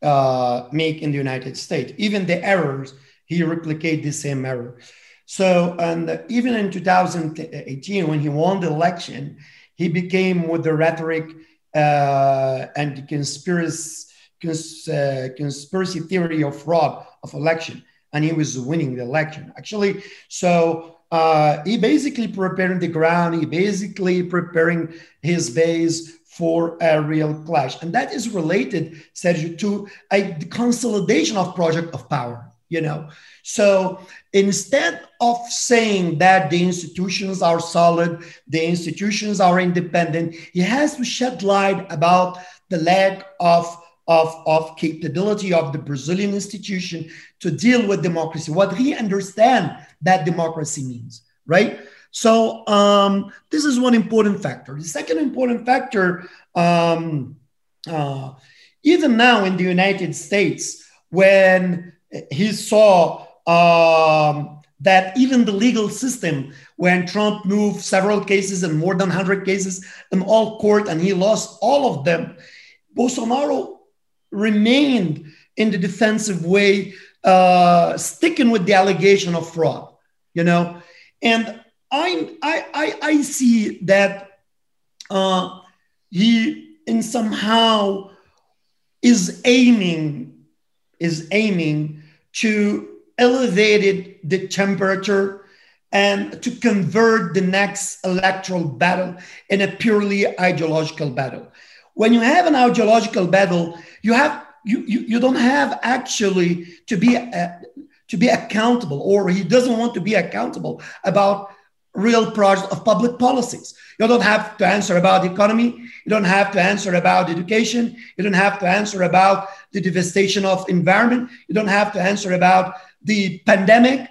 uh, make in the United States. Even the errors, he replicate the same error. So, and even in 2018, when he won the election, he became with the rhetoric uh, and the conspiracy, cons, uh, conspiracy theory of fraud of election, and he was winning the election. Actually, so uh, he basically preparing the ground. He basically preparing his base for a real clash, and that is related, Sergio, to a consolidation of project of power. you know. So instead of saying that the institutions are solid, the institutions are independent, he has to shed light about the lack of of, of capability of the Brazilian institution to deal with democracy, what he understand that democracy means, right? So um, this is one important factor. The second important factor, um, uh, even now in the United States, when he saw um, that even the legal system, when Trump moved several cases and more than 100 cases in all court and he lost all of them, Bolsonaro remained in the defensive way, uh, sticking with the allegation of fraud, you know. And I, I, I, see that uh, he, in somehow, is aiming is aiming to elevate the temperature and to convert the next electoral battle in a purely ideological battle. When you have an ideological battle, you have you, you, you don't have actually to be uh, to be accountable, or he doesn't want to be accountable about real projects of public policies. You don't have to answer about the economy. You don't have to answer about education. You don't have to answer about the devastation of environment. You don't have to answer about the pandemic.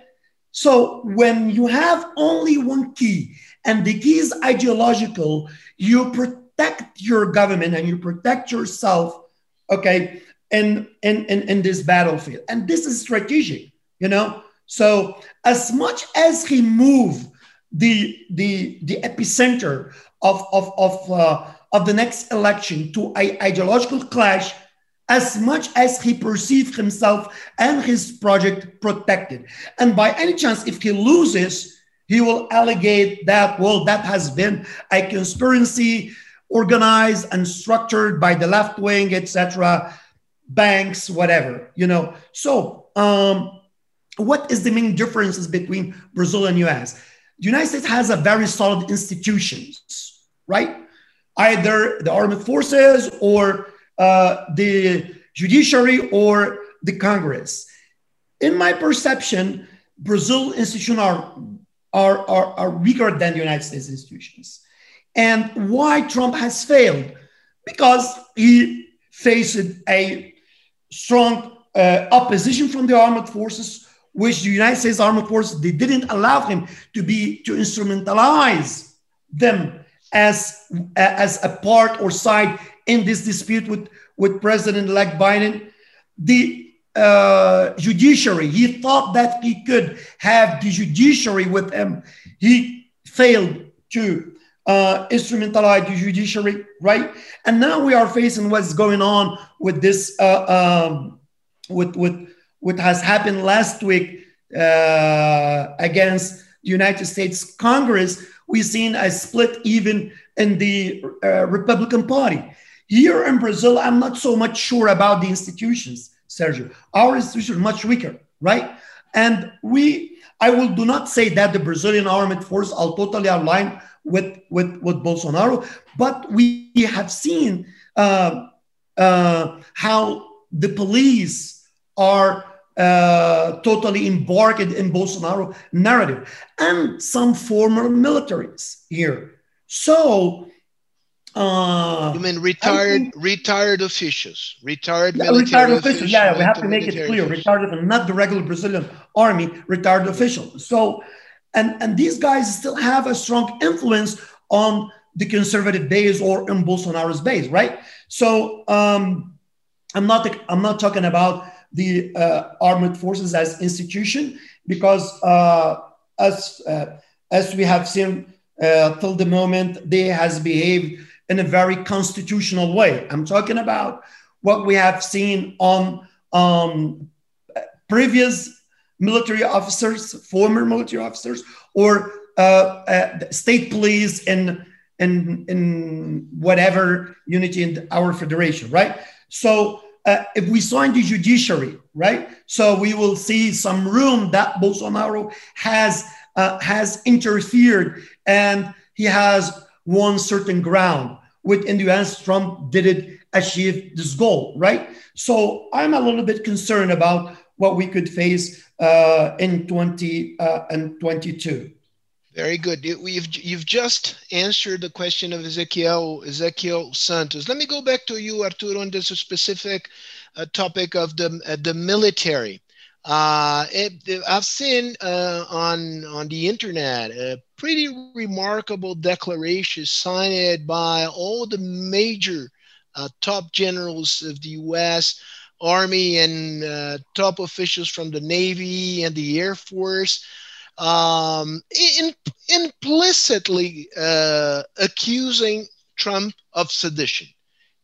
So when you have only one key, and the key is ideological, you protect your government and you protect yourself, okay, in, in, in, in this battlefield. And this is strategic, you know? So as much as he moved the, the, the epicenter of, of, of, uh, of the next election to a ideological clash, as much as he perceived himself and his project protected. And by any chance, if he loses, he will allegate that, well, that has been a conspiracy organized and structured by the left wing, etc., banks, whatever, you know. So, um, what is the main differences between Brazil and US? The United States has a very solid institutions, right? Either the armed forces or uh, the judiciary or the Congress. In my perception, Brazil institutions are, are, are, are weaker than the United States institutions. And why Trump has failed? Because he faced a strong uh, opposition from the armed forces, which the United States armed forces they didn't allow him to be to instrumentalize them as as a part or side in this dispute with with President-elect Biden. The uh, judiciary, he thought that he could have the judiciary with him. He failed to uh, the judiciary, right? And now we are facing what's going on with this, uh, um, with, with what has happened last week uh, against the United States Congress. We've seen a split even in the uh, Republican Party. Here in Brazil, I'm not so much sure about the institutions, Sergio. Our institutions are much weaker, right? And we, I will do not say that the Brazilian armed force are totally aligned with, with, with Bolsonaro, but we have seen uh, uh, how the police are uh, totally embarked in Bolsonaro narrative and some former militaries here. So uh, you mean retired think, retired officials, retired yeah, retired officials? Yeah, we have to make it clear: officials. retired, not the regular Brazilian army, retired officials. So, and and these guys still have a strong influence on the conservative base or in Bolsonaro's base, right? So, um, I'm not I'm not talking about the uh, armed forces as institution because uh, as uh, as we have seen uh, till the moment, they has behaved in a very constitutional way. I'm talking about what we have seen on um, previous military officers, former military officers, or uh, uh, state police in, in, in whatever unity in our federation, right? So uh, if we saw in the judiciary, right? So we will see some room that Bolsonaro has uh, has interfered and he has won certain ground. with US, Trump didn't achieve this goal, right? So I'm a little bit concerned about what we could face uh, in 20 uh, and 22. Very good. You've, you've just answered the question of Ezequiel, Ezequiel Santos. Let me go back to you, Arturo, on this specific uh, topic of the, uh, the military. Uh, it, I've seen uh, on, on the internet a pretty remarkable declaration signed by all the major uh, top generals of the U.S. Army and uh, top officials from the Navy and the Air Force um, in, implicitly uh, accusing Trump of sedition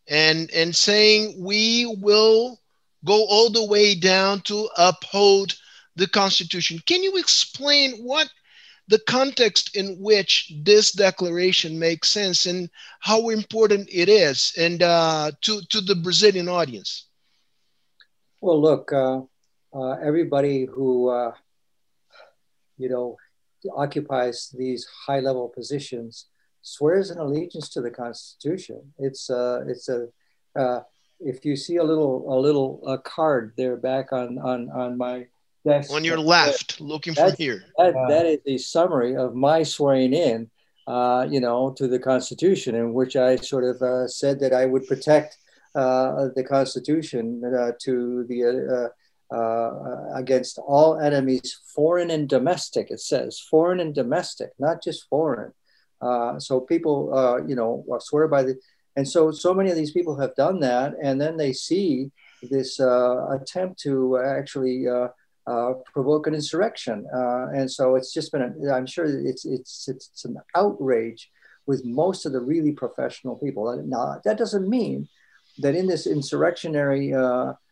and, and saying we will go all the way down to uphold the Constitution. Can you explain what the context in which this declaration makes sense and how important it is and uh, to, to the Brazilian audience? Well, look, uh, uh, everybody who uh, you know, occupies these high level positions swears an allegiance to the Constitution. It's uh, it's a uh, if you see a little a little uh, card there back on on on my desk on your left, that, looking from here. That, that is a summary of my swearing in, uh, you know, to the Constitution, in which I sort of uh, said that I would protect the Constitution uh, to the uh, uh, against all enemies, foreign and domestic. It says foreign and domestic, not just foreign. Uh, so people, uh, you know, swear by the, and so so many of these people have done that, and then they see this uh, attempt to actually uh, uh, provoke an insurrection, and so it's just been. A, I'm sure it's it's it's an outrage with most of the really professional people. Now that doesn't mean that in this insurrectionary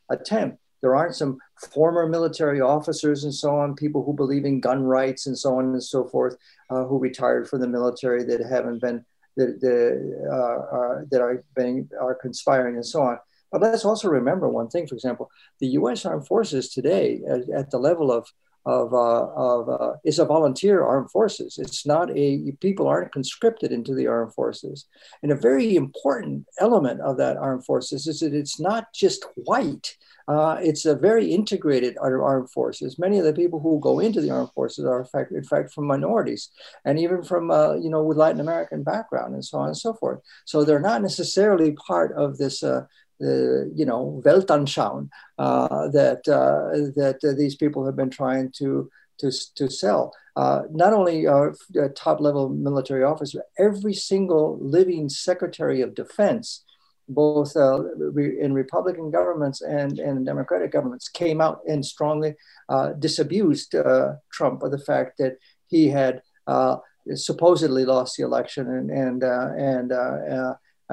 attempt there aren't some former military officers and so on, people who believe in gun rights and so on and so forth, uh, who retired from the military that haven't been that, that, uh, are, that are, been, are conspiring and so on. But let's also remember one thing. For example, the U.S. Armed Forces today, at, at the level of of, uh, of uh, is a volunteer armed forces. It's not a people aren't conscripted into the armed forces. And a very important element of that armed forces is that it's not just white. Uh, it's a very integrated armed forces. Many of the people who go into the armed forces are, in fact, in fact from minorities and even from, uh, you know, with Latin American background and so on and so forth. So they're not necessarily part of this, uh, you know, Weltanschauung uh, that, uh, that these people have been trying to, to, to sell. Uh, not only uh, top level military officers, every single living Secretary of Defense both uh, in Republican governments and, and Democratic governments came out and strongly uh, disabused uh, Trump of the fact that he had uh, supposedly lost the election and, and, uh, and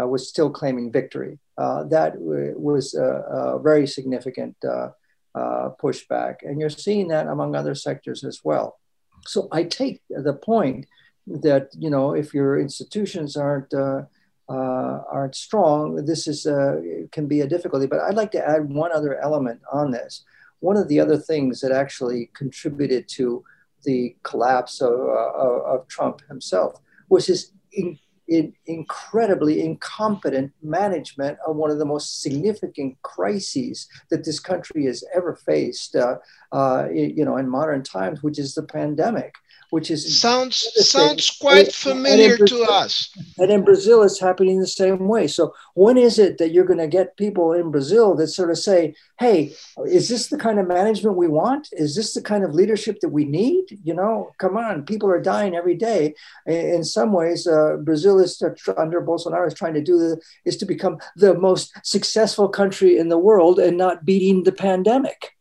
uh, was still claiming victory. that was a, a, very significant pushback. And you're seeing that among other sectors as well. So I take the point that, you know, if your institutions aren't uh, aren't strong, this is uh, can be a difficulty. But I'd like to add one other element on this. One of the other things that actually contributed to the collapse of, uh, of Trump himself was his in incredibly incompetent management of one of the most significant crises that this country has ever faced, uh, uh, you know, in modern times, which is the pandemic which is sounds sounds quite familiar Brazil, to us. And in Brazil, it's happening the same way. So when is it that you're going to get people in Brazil that sort of say, "Hey, is this the kind of management we want? Is this the kind of leadership that we need?" You know, come on, people are dying every day. In some ways, uh, Brazil is under Bolsonaro is trying to do the, is to become the most successful country in the world and not beating the pandemic.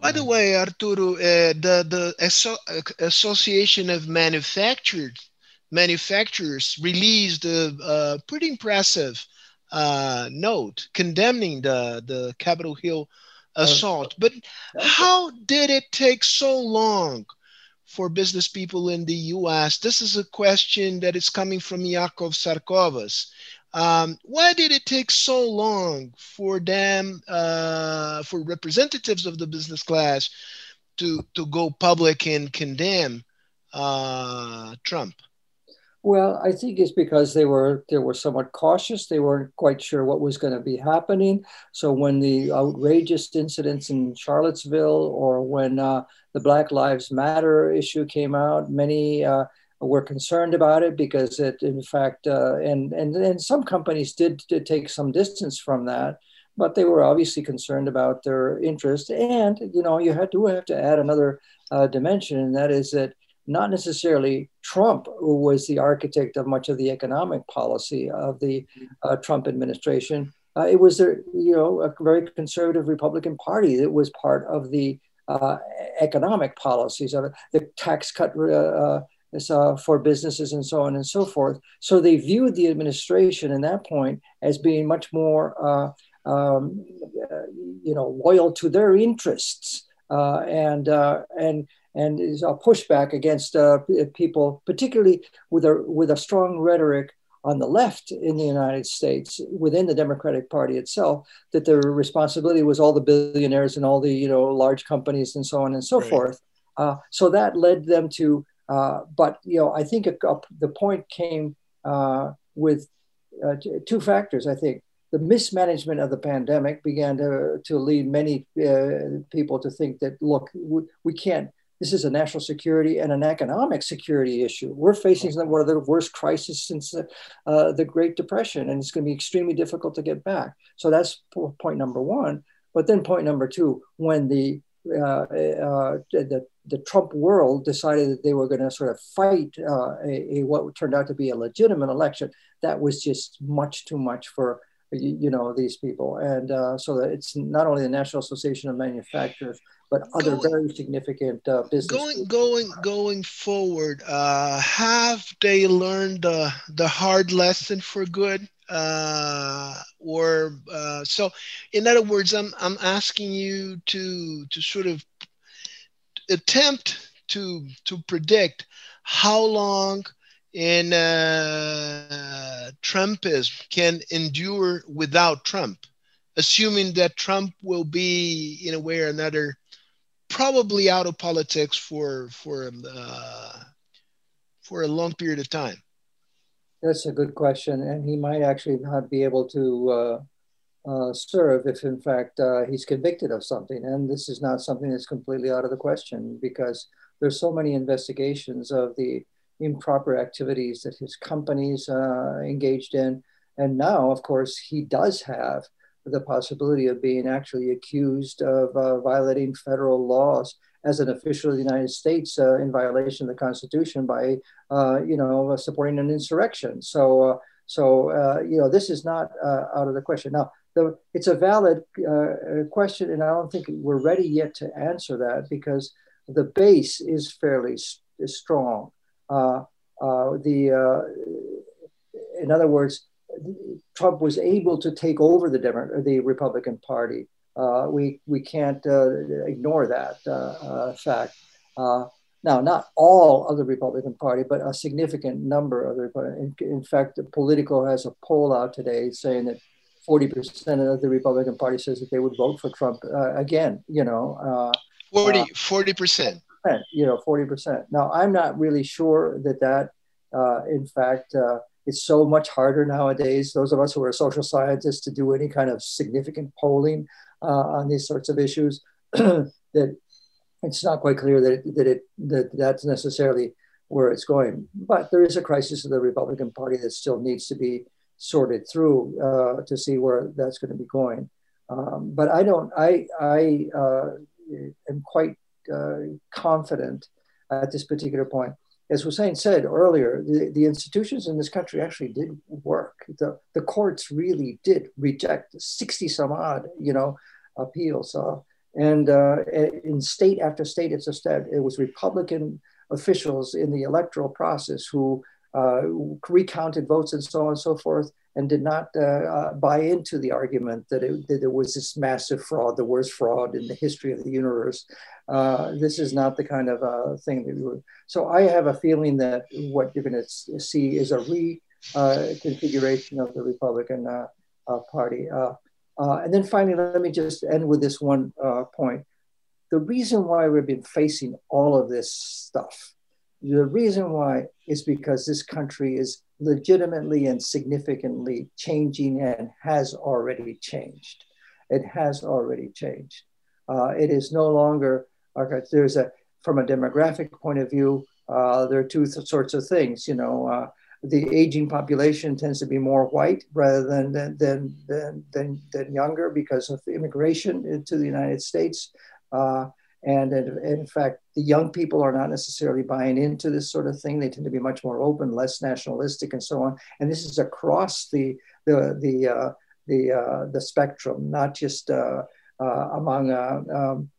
By the way, Arturo, uh, the the Asso Association of Manufacturers manufacturers released a, a pretty impressive uh, note condemning the the Capitol Hill assault. But how did it take so long for business people in the U.S.? This is a question that is coming from Yacoff Sarkovas. Um, why did it take so long for them, uh, for representatives of the business class, to to go public and condemn uh, Trump? Well, I think it's because they were they were somewhat cautious. They weren't quite sure what was going to be happening. So when the outrageous incidents in Charlottesville, or when uh, the Black Lives Matter issue came out, many uh, were concerned about it because it, in fact, uh, and and and some companies did, did take some distance from that, but they were obviously concerned about their interest. And you know, you had to have to add another uh, dimension, and that is that not necessarily Trump, who was the architect of much of the economic policy of the uh, Trump administration. Uh, it was a you know a very conservative Republican Party that was part of the uh, economic policies of it. the tax cut uh, for businesses and so on and so forth. So they viewed the administration in that point as being much more, uh, um, uh, you know, loyal to their interests uh, and uh, and and is a pushback against uh, people, particularly with a with a strong rhetoric on the left in the United States within the Democratic Party itself that their responsibility was all the billionaires and all the you know large companies and so on and so right. forth. Uh, so that led them to uh, but you know, I think a, a, the point came uh, with uh, t- two factors. I think the mismanagement of the pandemic began to to lead many uh, people to think that look, we, we, can't. This is a national security and an economic security issue. We're facing one of the worst crises since the, uh, the Great Depression, and it's going to be extremely difficult to get back. So that's point number one. But then point number two, when the uh, uh, the, the Trump world decided that they were going to sort of fight uh, a, a, what turned out to be a legitimate election. That was just much too much for you, you know these people, and uh, so that it's not only the National Association of Manufacturers but other going, very significant uh, business. Going going going forward, uh, have they learned the the hard lesson for good? uh, or uh, so in other words i'm i'm asking you to to sort of attempt to to predict how long in uh, trumpism can endure without trump assuming that trump will be in a way or another probably out of politics for for uh, for a long period of time. That's a good question, and he might actually not be able to uh, uh, serve if, in fact, uh, he's convicted of something. And this is not something that's completely out of the question because there's so many investigations of the improper activities that his companies uh, engaged in, and now, of course, he does have the possibility of being actually accused of uh, violating federal laws as an official of the United States uh, in violation of the Constitution by, uh, you know, supporting an insurrection. So, so you know, this is not out of the question. Now, the, it's a valid uh, question, and I don't think we're ready yet to answer that because the base is fairly strong. the, in other words, Trump was able to take over the Demo- the Republican Party uh, we, we can't uh, ignore that uh, fact. now, not all of the Republican Party, but a significant number of the Republican. In, in fact, Politico has a poll out today saying that 40% of the Republican Party says that they would vote for Trump uh, again, you know. Uh, 40, 40%. You know, 40%. Now, I'm not really sure that that, uh, in fact, it's so much harder nowadays, those of us who are social scientists, to do any kind of significant polling uh, on these sorts of issues that it's not quite clear that it, that it that that's necessarily where it's going. But there is a crisis of the Republican Party that still needs to be sorted through uh, to see where that's going to be going. Um, but I don't. I I uh, am quite uh, confident at this particular point. As Hussein said earlier, the, the institutions in this country actually did work. The, the courts really did reject 60 some odd, you know, appeals. Uh, and uh, in state after state, it's a state, it was Republican officials in the electoral process who uh, recounted votes and so on and so forth, and did not uh, uh, buy into the argument that, it, that, there was this massive fraud, the worst fraud in the history of the universe. Uh, this is not the kind of uh, thing that we would. So I have a feeling that what you're going to see is a reconfiguration of the Republican Party. Uh, and then finally, let me just end with this one uh, point. The reason why we've been facing all of this stuff The reason why is because this country is legitimately and significantly changing and has already changed. It has already changed. Uh, it is no longer, there's a, from a demographic point of view, uh, there are two th- sorts of things. You know, uh, the aging population tends to be more white rather than than than than, than, than younger because of immigration into the United States. Uh, and in, fact, the young people are not necessarily buying into this sort of thing. They tend to be much more open, less nationalistic, and so on. And this is across the the the uh, the uh, the spectrum, not just uh, uh among uh, um,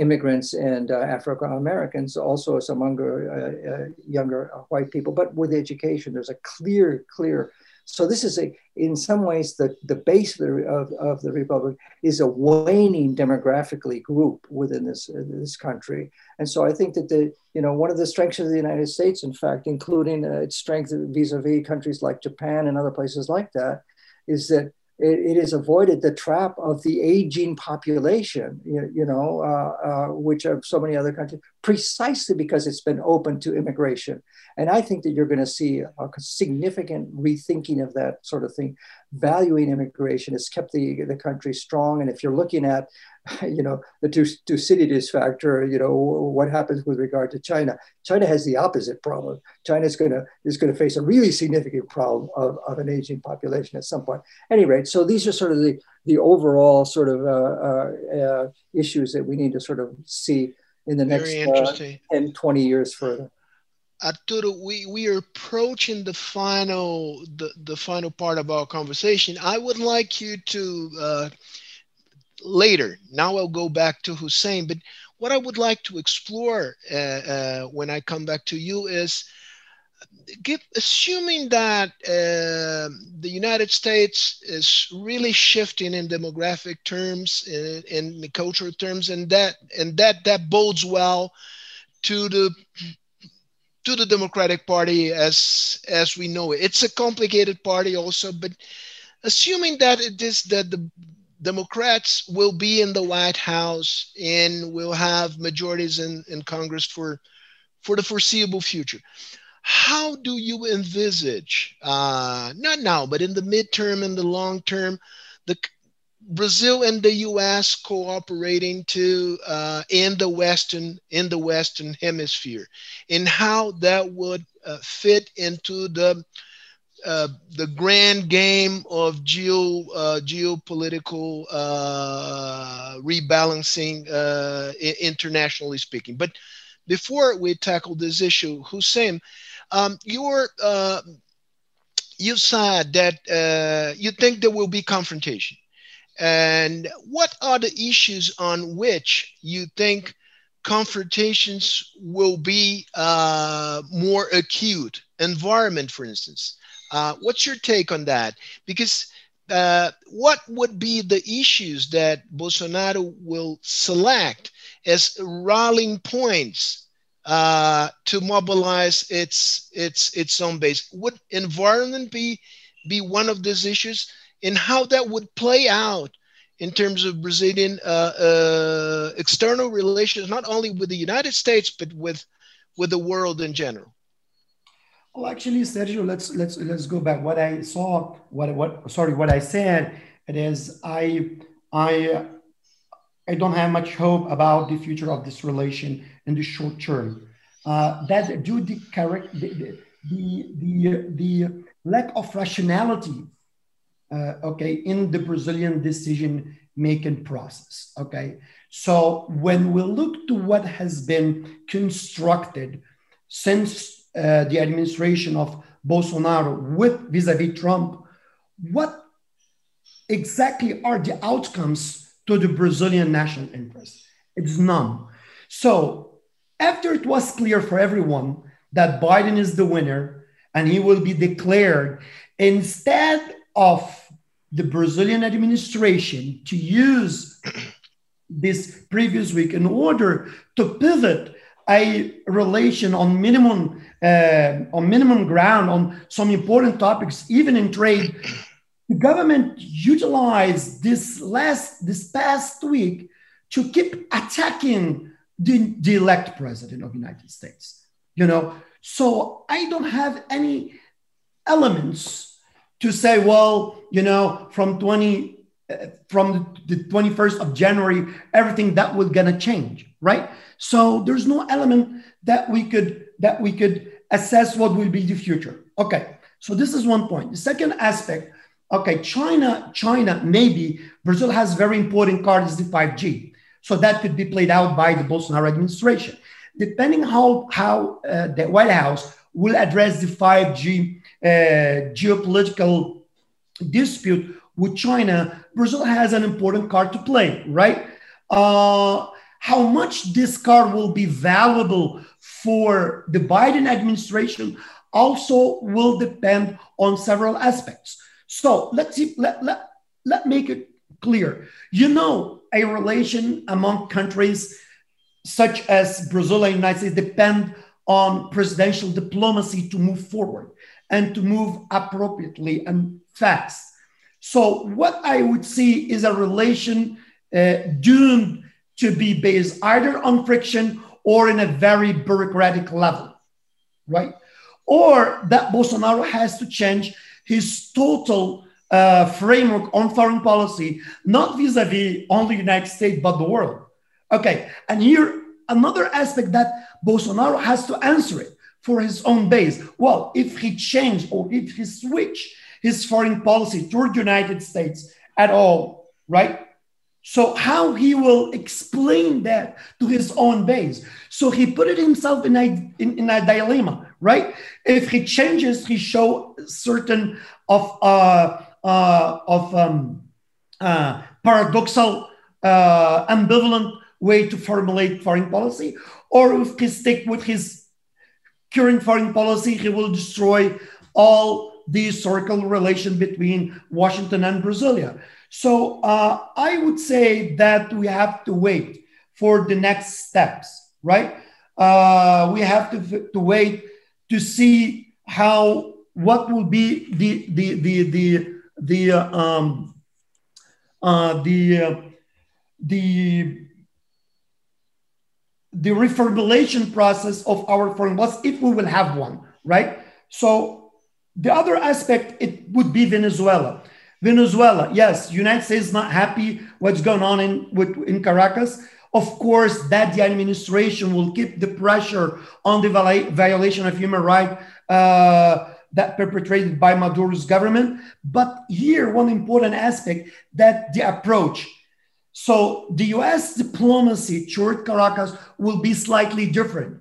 immigrants and uh, African Americans, also younger younger white people. But with education, there's a clear clear so this is a, in some ways, the, the base of the, of, of the republic is a waning demographically group within this, uh, this country. And so I think that the, you know, one of the strengths of the United States, in fact, including uh, its strength vis-a-vis countries like Japan and other places like that, is that it, it has avoided the trap of the aging population, you, you know, uh, uh, which of so many other countries, precisely because it's been open to immigration. And I think that you're going to see a significant rethinking of that sort of thing. Valuing immigration has kept the, the country strong. And if you're looking at you know, the Thucydides factor, you know, what happens with regard to China. China has the opposite problem. China is going to is going to face a really significant problem of, of an aging population at some point. Any rate, so these are sort of the, the overall sort of uh, uh, uh, issues that we need to sort of see in the next uh, 10, 20 years further. Arturo, we, we are approaching the final the, the final part of our conversation. I would like you to uh, later. Now I'll go back to Hussein, but what I would like to explore uh, uh, when I come back to you is give, assuming that uh, the United States is really shifting in demographic terms, in, in cultural terms, and that and that that bodes well to the to the Democratic Party as as we know it. It's a complicated party also, but assuming that it is that the Democrats will be in the White House and will have majorities in, in Congress for, for the foreseeable future. How do you envisage, uh, not now, but in the midterm and the long term, the Brazil and the U.S. cooperating to uh, in the western in the western hemisphere, and how that would uh, fit into the uh, the grand game of geo uh, geopolitical uh, rebalancing uh, internationally speaking. But before we tackle this issue, Hussein, um, you're, uh, you said that you think there will be confrontation. And what are the issues on which you think confrontations will be more acute? Environment, for instance. Uh, what's your take on that? Because uh, what would be the issues that Bolsonaro will select as rallying points uh, to mobilize its its its own base? Would environment be be one of these issues, and how that would play out in terms of Brazilian uh, uh, external relations, not only with the United States but with with the world in general? Well, actually, Sergio, let's let's let's go back. What I saw, what what sorry, what I said, it is I I I don't have much hope about the future of this relation in the short term. Uh, that due the the the, the lack of rationality, uh, okay, in the Brazilian decision making process. Okay, so when we look to what has been constructed since uh, the administration of Bolsonaro with vis-a-vis Trump, what exactly are the outcomes to the Brazilian national interest? It's none. So after it was clear for everyone that Biden is the winner and he will be declared, instead of the Brazilian administration to use this previous week in order to pivot a relation on minimum uh, on minimum ground on some important topics, even in trade. The government utilized this last this past week to keep attacking the, the elect president of the United States. you know. So I don't have any elements to say, well, you know, from 20 uh, from the 21st of January, everything that was gonna change, right? So there's no element that we could that we could assess what will be the future. Okay, so this is one point. The second aspect, okay, China, China, maybe Brazil has very important card is the 5G. So that could be played out by the Bolsonaro administration. Depending how, how uh, the White House will address the 5G uh, geopolitical dispute with China, Brazil has an important card to play, right? Uh, how much this card will be valuable for the Biden administration also will depend on several aspects. So let's see, let, let, let make it clear. You know, a relation among countries such as Brazil and United States depend on presidential diplomacy to move forward and to move appropriately and fast. So what I would see is a relation uh, doomed to be based either on friction or in a very bureaucratic level, right? Or that Bolsonaro has to change his total uh, framework on foreign policy, not vis a vis only the United States, but the world. Okay, and here another aspect that Bolsonaro has to answer it for his own base. Well, if he changed or if he switched his foreign policy toward the United States at all, right? So how he will explain that to his own base? So he put it himself in a in, in a dilemma, right? If he changes, he show certain of uh, uh, of um, uh, paradoxal, uh, ambivalent way to formulate foreign policy, or if he stick with his current foreign policy, he will destroy all the historical relation between Washington and Brasilia. So uh, I would say that we have to wait for the next steps, right? Uh, we have to, to wait to see how what will be the the the the the uh, um, uh, the uh, the the reformulation process of our foreign policy if we will have one, right? So the other aspect it would be Venezuela. Venezuela, yes, United States is not happy what's going on in, with, in Caracas. Of course, that the administration will keep the pressure on the violation of human rights uh, that perpetrated by Maduro's government. But here, one important aspect that the approach. So the U.S. diplomacy toward Caracas will be slightly different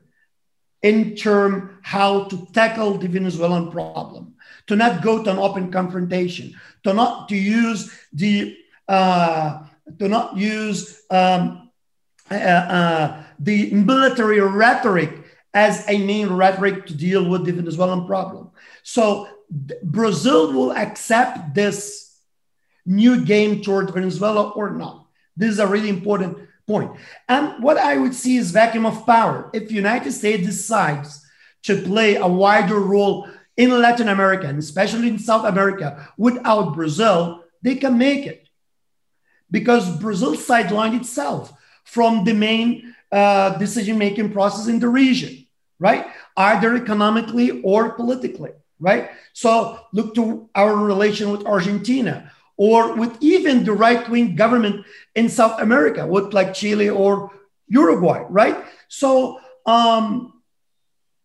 in term how to tackle the Venezuelan problem, to not go to an open confrontation, to not to use the uh, to not use um, uh, uh, the military rhetoric as a main rhetoric to deal with the Venezuelan problem. So Brazil will accept this new game toward Venezuela or not. This is a really important point. And what I would see is vacuum of power. If United States decides to play a wider role in Latin America, and especially in South America, without Brazil, they can make it. Because Brazil sidelined itself from the main uh, decision making process in the region, right? Either economically or politically, right? So look to our relation with Argentina or with even the right wing government in South America, with like Chile or Uruguay, right? So um,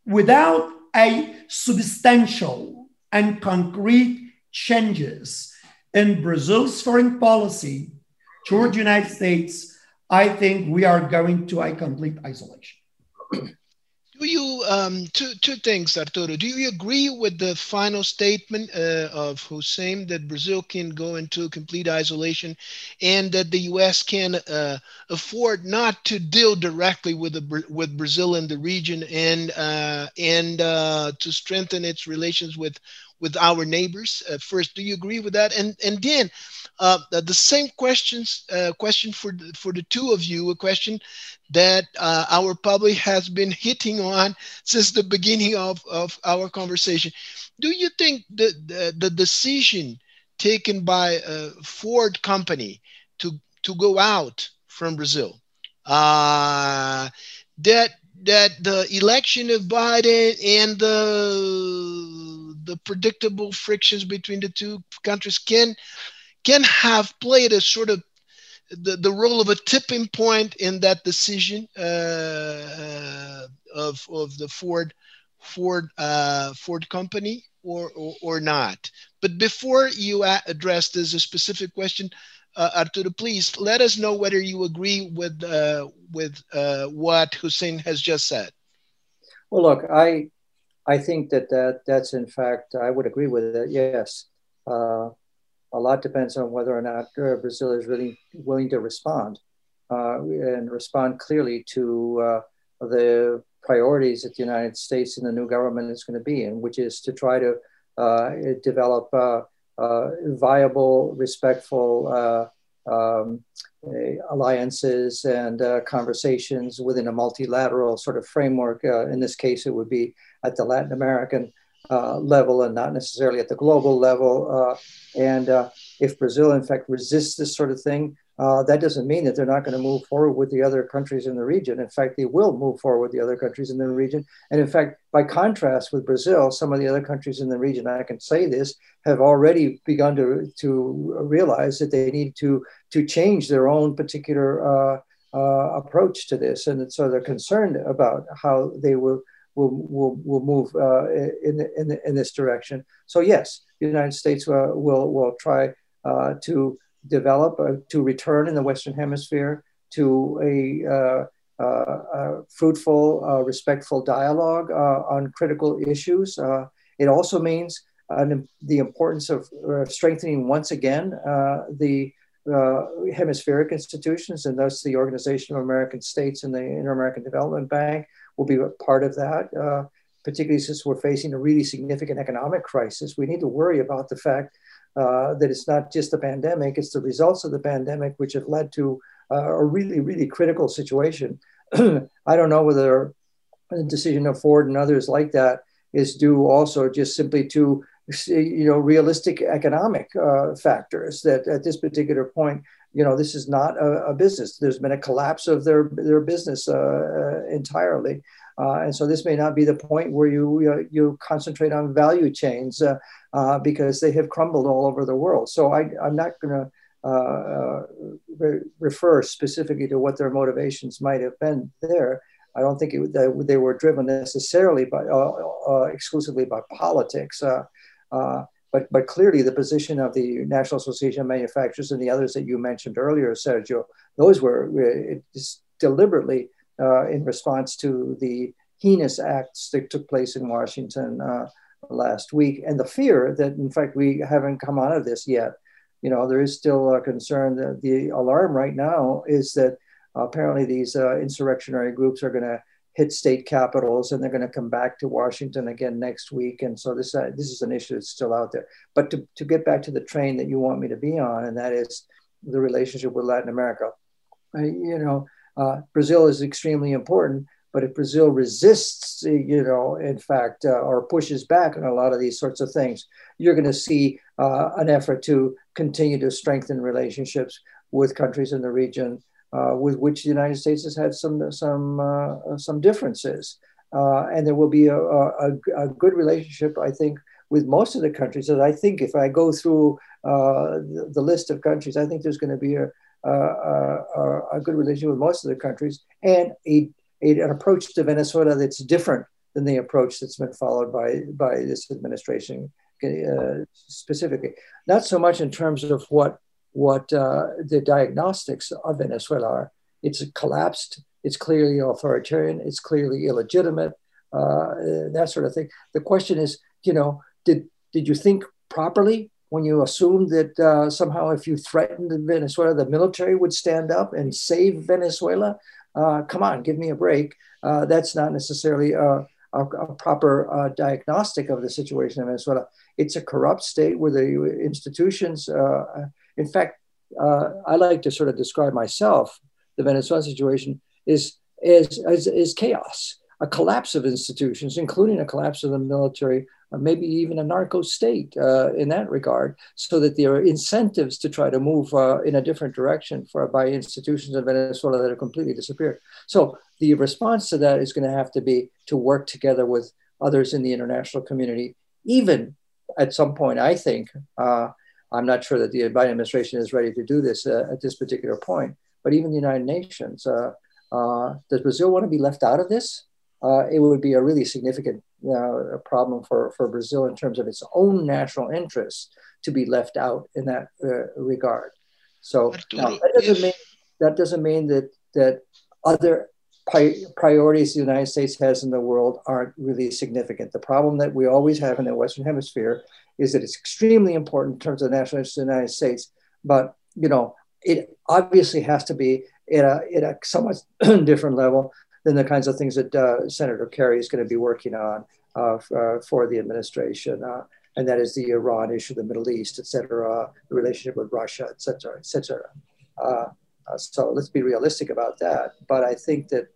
without a substantial and concrete changes in Brazil's foreign policy toward the United States, I think we are going to a complete isolation. Do you um, two two things, Arturo? Do you agree with the final statement uh, of Hussein that Brazil can go into complete isolation, and that the U.S. can uh, afford not to deal directly with the with Brazil in the region, and uh, and uh, to strengthen its relations with with our neighbors? Uh, first, do you agree with that? And and then uh, the same questions uh, question for the, for the two of you, a question that uh, our public has been hitting on since the beginning of, of our conversation. Do you think the, the, the decision taken by a Ford company to, to go out from Brazil, uh, that that the election of Biden and the the predictable frictions between the two countries can can have played a sort of the, the role of a tipping point in that decision uh, uh, of, of the Ford Ford uh, Ford company or, or, or not. But before you address this a specific question, uh, Arturo, please let us know whether you agree with uh, with uh, what Hussein has just said. Well, look, I I think that, that that's in fact I would agree with it. Yes, uh, a lot depends on whether or not uh, Brazil is really willing to respond uh, and respond clearly to uh, the priorities that the United States and the new government is going to be in, which is to try to uh, develop uh, uh, viable, respectful um, alliances and conversations within a multilateral sort of framework. in this case, it would be at the Latin American uh, level and not necessarily at the global level. Uh, and uh, if Brazil, in fact, resists this sort of thing, uh, that doesn't mean that they're not going to move forward with the other countries in the region. In fact, they will move forward with the other countries in the region. And in fact, by contrast with Brazil, some of the other countries in the region, I can say this, have already begun to, to realize that they need to, to change their own particular uh, approach to this. And so they're concerned about how they will will will, will move uh, in, in, in this direction. So yes, the United States uh, will will try uh, to develop uh, to return in the Western Hemisphere to a, fruitful, respectful dialogue on critical issues. it also means the importance of strengthening once again the uh, hemispheric institutions, and thus the Organization of American States and the Inter American Development Bank will be a part of that. Uh, particularly since we're facing a really significant economic crisis, we need to worry about the fact uh, that it's not just the pandemic; it's the results of the pandemic which have led to uh, a really, really critical situation. I don't know whether the decision of Ford and others like that is due also just simply to you know realistic economic uh, factors that at this particular point you know this is not a, a business. There's been a collapse of their their business uh, uh entirely. Uh, and so this may not be the point where you you, you concentrate on value chains uh, uh, because they have crumbled all over the world. So I, i'm not going to re- refer specifically to what their motivations might have been there. I don't think it, they were driven necessarily by exclusively by politics. Uh, but, but clearly, the position of the National Association of Manufacturers and the others that you mentioned earlier, Sergio, those were deliberately uh, in response to the heinous acts that took place in Washington uh, last week, and the fear that, in fact, we haven't come out of this yet. You know, there is still a concern that the alarm right now is that apparently these uh, insurrectionary groups are going to hit state capitals and they're going to come back to Washington again next week. And so this, uh, this is an issue that's still out there. But to, to get back to the train that you want me to be on, and that is the relationship with Latin America. You know, uh, Brazil is extremely important, but if Brazil resists, you know, in fact, uh, or pushes back on a lot of these sorts of things, you're going to see uh, an effort to continue to strengthen relationships with countries in the region uh, with which the United States has had some some uh, some differences, uh, and there will be a, a, a, good relationship, I think, with most of the countries. I think if I go through uh, the, the, list of countries, I think there's going to be a, a, a, good relationship with most of the countries, and a, an approach to Venezuela that's different than the approach that's been followed by by this administration. Uh, specifically, not so much in terms of what what uh, the diagnostics of Venezuela are. It's collapsed. It's clearly authoritarian. It's clearly illegitimate. Uh, that sort of thing. The question is, you know, did did you think properly when you assumed that uh, somehow if you threatened Venezuela, the military would stand up and save Venezuela? Uh, come on, give me a break. Uh, that's not necessarily a, a, a proper uh, diagnostic of the situation in Venezuela. It's a corrupt state where the institutions in fact, uh, I like to sort of describe myself, the Venezuelan situation, is, is, is, is chaos, a collapse of institutions, including a collapse of the military uh, maybe even a narco state uh, in that regard, so that there are incentives to try to move uh, in a different direction for by institutions in Venezuela that have completely disappeared. So the response to that is going to have to be to work together with others in the international community, even at some point, I think. Uh, I'm not sure that the Biden administration is ready to do this uh, at this particular point, but even the United Nations. Uh, does Brazil want to be left out of this? it would be a really significant uh, problem for, for Brazil in terms of its own national interests to be left out in that uh, regard. So now, that doesn't mean that doesn't mean that that other pri- priorities the United States has in the world aren't really significant. The problem that we always have in the Western Hemisphere is that it's extremely important in terms of the national interest of the United States, but you know it obviously has to be at a, at a somewhat different level than the kinds of things that uh, Senator Kerry is going to be working on uh, uh, for the administration. Uh, and that is the Iran issue, the Middle East, et cetera, the relationship with Russia, et cetera, et cetera. so let's be realistic about that. But I think that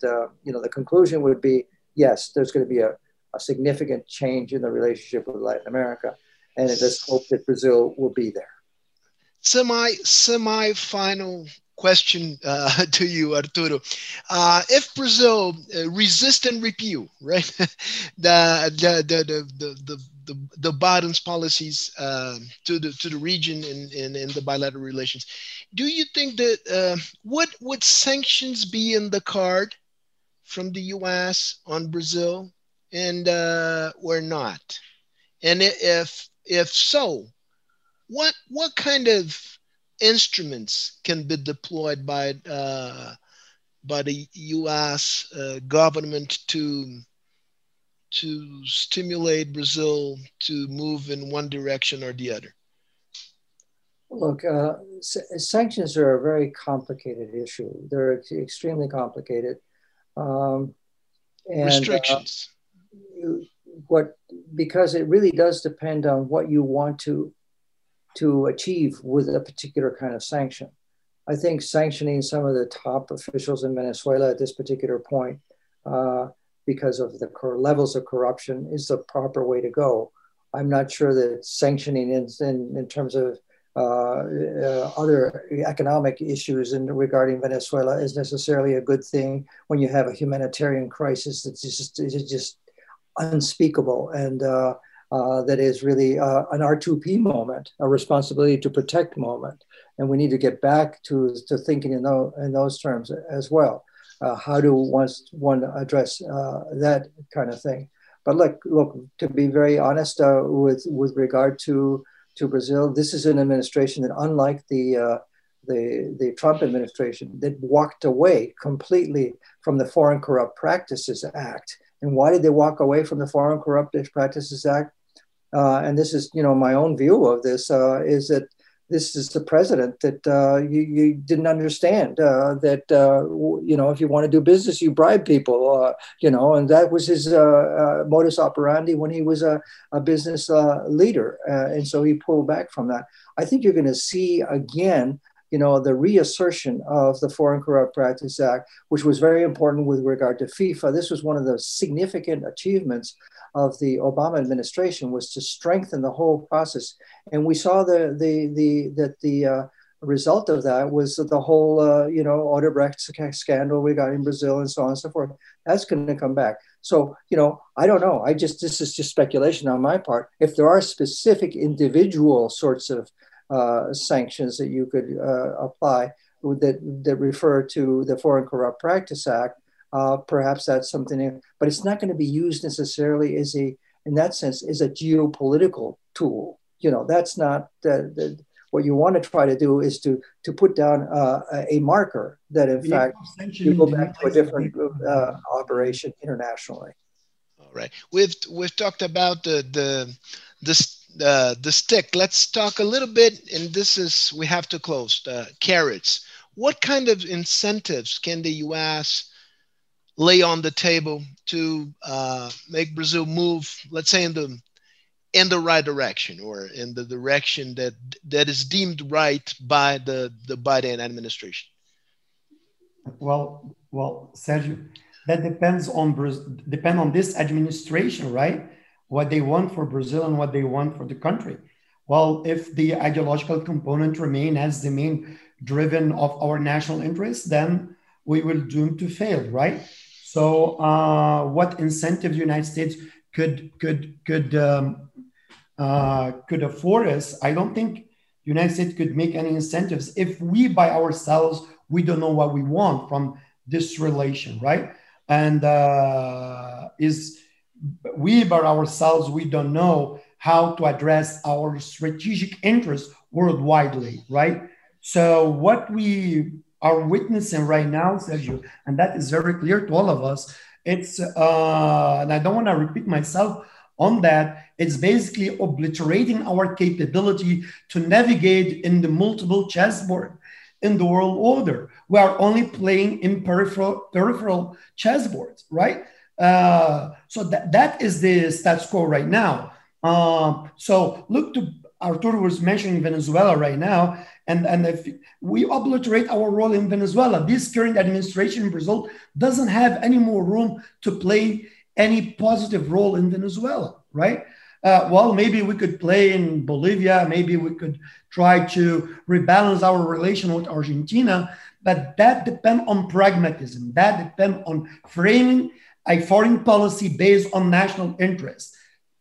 you know the conclusion would be yes, there's going to be a, a significant change in the relationship with Latin America, and let's hope that Brazil will be there. Semi semi final question uh, to you, Arturo. Uh, if Brazil uh, resist and repeal, right, the, the, the, the, the, the, the Biden's policies uh, to the to the region in, in, the bilateral relations, do you think that uh, would would sanctions be in the card from the U.S. on Brazil, and uh, or not? And if if so, what what kind of instruments can be deployed by uh, by the U.S. Uh, government to to stimulate Brazil to move in one direction or the other? Look, uh, sanctions are a very complicated issue. They're extremely complicated. Um, and, uh, Restrictions. What because it really does depend on what you want to to achieve with a particular kind of sanction. I think sanctioning some of the top officials in Venezuela at this particular point, uh, because of the levels of corruption, is the proper way to go. I'm not sure that sanctioning in, in, in terms of uh, uh, other economic issues in, regarding Venezuela is necessarily a good thing when you have a humanitarian crisis that's just, just unspeakable. And uh, uh, that is really uh, an R2P moment, a responsibility to protect moment. And we need to get back to, to thinking in, those, in those terms as well. Uh, how do one, one address uh, that kind of thing? But look, look to be very honest uh, with, with regard to, to Brazil, this is an administration that, unlike the, the, the Trump administration, that walked away completely from the Foreign Corrupt Practices Act. And why did they walk away from the Foreign Corrupt Practices Act? uh, and this is you know my own view of this uh, is that this is the president that uh, you, you didn't understand uh, that uh, you know if you want to do business you bribe people uh, you know and that was his modus operandi when he was a, a business leader and so he pulled back from that i think you're going to see again you know, the reassertion of the Foreign Corrupt Practice Act, which was very important with regard to FIFA. This was one of the significant achievements of the Obama administration was to strengthen the whole process. And we saw the the the that the uh, result of that was the whole uh, you know Odebrecht scandal we got in Brazil and so on and so forth. That's going to come back. So you know I don't know. I just this is just speculation on my part. If there are specific individual sorts of sanctions that you could uh, apply that that refer to the Foreign Corrupt Practice Act, uh, perhaps that's something, but it's not going to be used necessarily as a, in that sense, as a geopolitical tool. You know, that's not the, the what you want to try to do is to to put down uh, a marker that in yeah, fact you go back to a different uh, operation internationally. All right, we've we've talked about the the this uh, the stick. Let's talk a little bit, and this is we have to close the carrots. What kind of incentives can the U.S lay on the table to uh, make Brazil move, let's say, in the in the right direction or in the direction that that is deemed right by the the Biden administration? Well, well, Sergio, that depends on depend on this administration, right? What they want for Brazil and what they want for the country. Well, if the ideological component remain as the main driven of our national interests, then we will doom to fail, right? So, uh, what incentive the United States could could could um, uh, could afford us? I don't think the United States could make any incentives if we by ourselves we don't know what we want from this relation, right? And uh, is we by ourselves we don't know how to address our strategic interests worldwide, right? So what we are witnessing right now, Sergio, and that is very clear to all of us. It's uh, and I don't want to repeat myself on that. It's basically obliterating our capability to navigate in the multiple chessboard in the world order. We are only playing in peripheral peripheral chessboards, right? Uh, so that, that is the status quo right now. Um, so look to Arturo was mentioning Venezuela right now, and, and if we obliterate our role in Venezuela, this current administration in Brazil doesn't have any more room to play any positive role in Venezuela, right? Uh, well, maybe we could play in Bolivia, maybe we could try to rebalance our relation with Argentina, but that depends on pragmatism. That depends on framing a foreign policy based on national interest,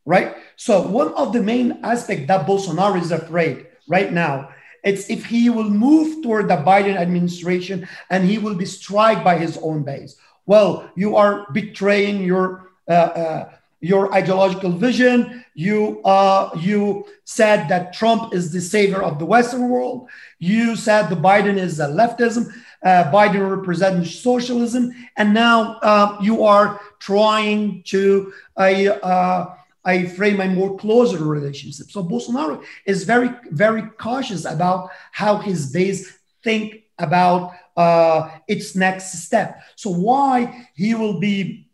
right? So one of the main aspects that Bolsonaro is afraid right now, it's if he will move toward the Biden administration and he will be struck by his own base. Well, you are betraying your uh, uh, your ideological vision. You uh, you said that Trump is the savior of the Western world. You said the Biden is a leftism. Uh, Biden represents socialism, and now uh, you are trying to uh, I frame a more closer relationship. So Bolsonaro is very very cautious about how his base think about uh, its next step. So why he will be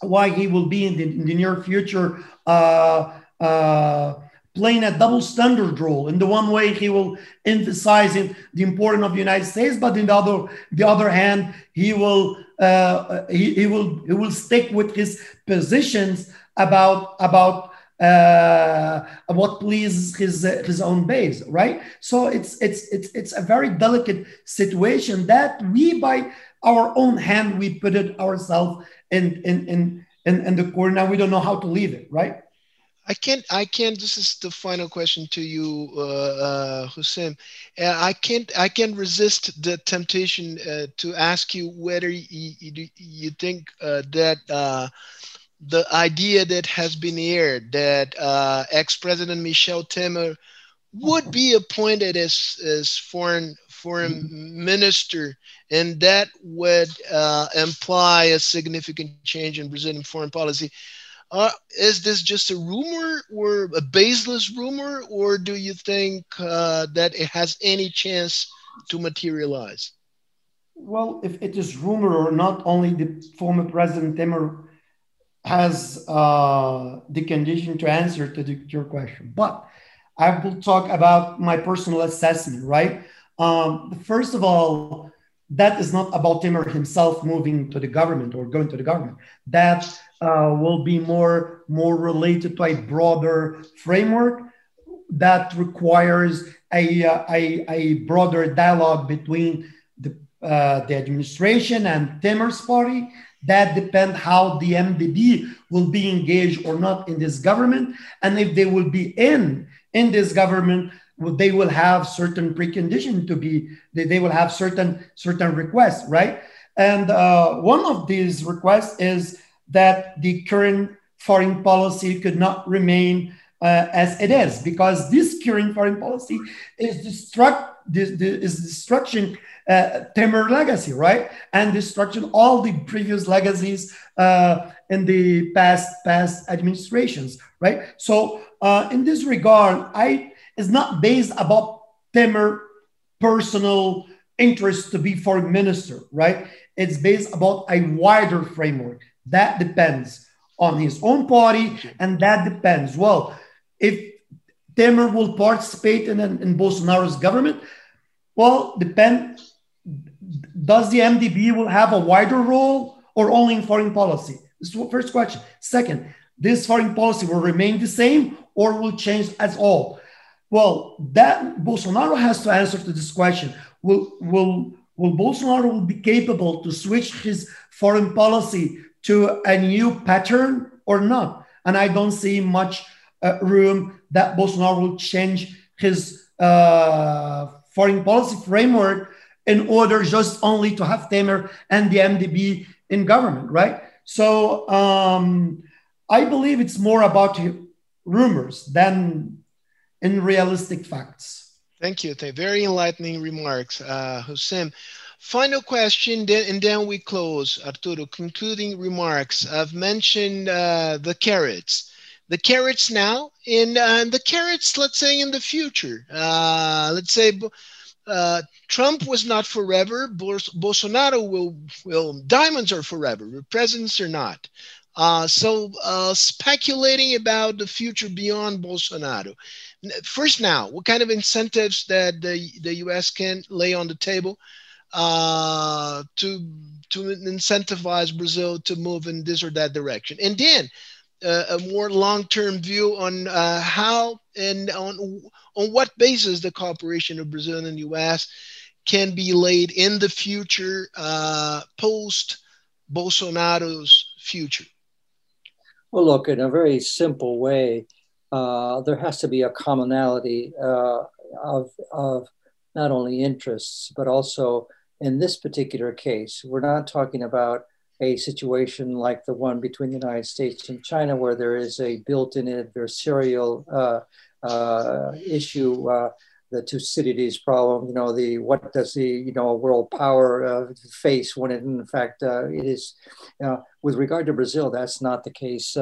why he will be in the, in the near future uh, uh, playing a double standard role. In the one way, he will emphasize the importance of the United States, but in the other, the other hand, he will uh, he, he will he will stick with his positions about about uh, what pleases his his own base, right? So it's it's it's it's a very delicate situation that we by our own hand we put it ourselves in in in in, in the corner. Now we don't know how to leave it, right? I can't. I can't. This is the final question to you, uh, uh, Hussein. Uh, I can't. I can't resist the temptation uh, to ask you whether you, you, you think uh, that uh, the idea that has been aired that uh, ex-president Michel Temer would be appointed as as foreign foreign minister, and that would uh, imply a significant change in Brazilian foreign policy. Uh, is this just a rumor or a baseless rumor, or do you think uh, that it has any chance to materialize? Well, if it is rumor or not, only the former President Temer has uh, the condition to answer to the, your question. But I will talk about my personal assessment, right? Um, first of all, that is not about Temer himself moving to the government or going to the government. That uh, will be more more related to a broader framework that requires a, a, a broader dialogue between the, uh, the administration and Temer's party. That depends how the MDB will be engaged or not in this government, and if they will be in in this government they will have certain precondition to be they, they will have certain certain requests right and uh, one of these requests is that the current foreign policy could not remain uh, as it is because this current foreign policy is destruct this, this is destruction uh, legacy, right? And destruction all the previous legacies uh, in the past past administrations, right? So uh, in this regard, I is not based about Temer personal interest to be foreign minister, right? It's based about a wider framework that depends on his own party, and that depends. Well, if Temer will participate in, in Bolsonaro's government, well, depend. Does the MDB will have a wider role or only in foreign policy? This is first question. Second, this foreign policy will remain the same or will change as all? Well, that Bolsonaro has to answer to this question. Will will will Bolsonaro will be capable to switch his foreign policy to a new pattern or not? And I don't see much uh, room that Bolsonaro will change his uh, foreign policy framework in order just only to have Temer and the MDB in government, right? So um, I believe it's more about rumors than in realistic facts. Thank you. Very enlightening remarks, uh, Hussein. Final question, and then we close. Arturo, concluding remarks. I've mentioned uh, the carrots. The carrots now, and uh, the carrots, let's say, in the future. Uh, let's say uh, Trump was not forever. Bolsonaro will, will, diamonds are forever. Presidents are not. Uh, so uh, speculating about the future beyond Bolsonaro. First, now, what kind of incentives that the, the U.S. can lay on the table uh, to to incentivize Brazil to move in this or that direction, and then uh, a more long-term view on uh, how and on on what basis the cooperation of Brazil and the U.S. can be laid in the future uh, post Bolsonaro's future. Well, look, in a very simple way, uh, there has to be a commonality uh, of, of not only interests, but also in this particular case, we're not talking about a situation like the one between the United States and China, where there is a built in adversarial uh, uh, issue. Uh, the Thucydides problem, you know, the what does the you know world power uh, face when it in fact uh, it is. with regard to Brazil, that's not the case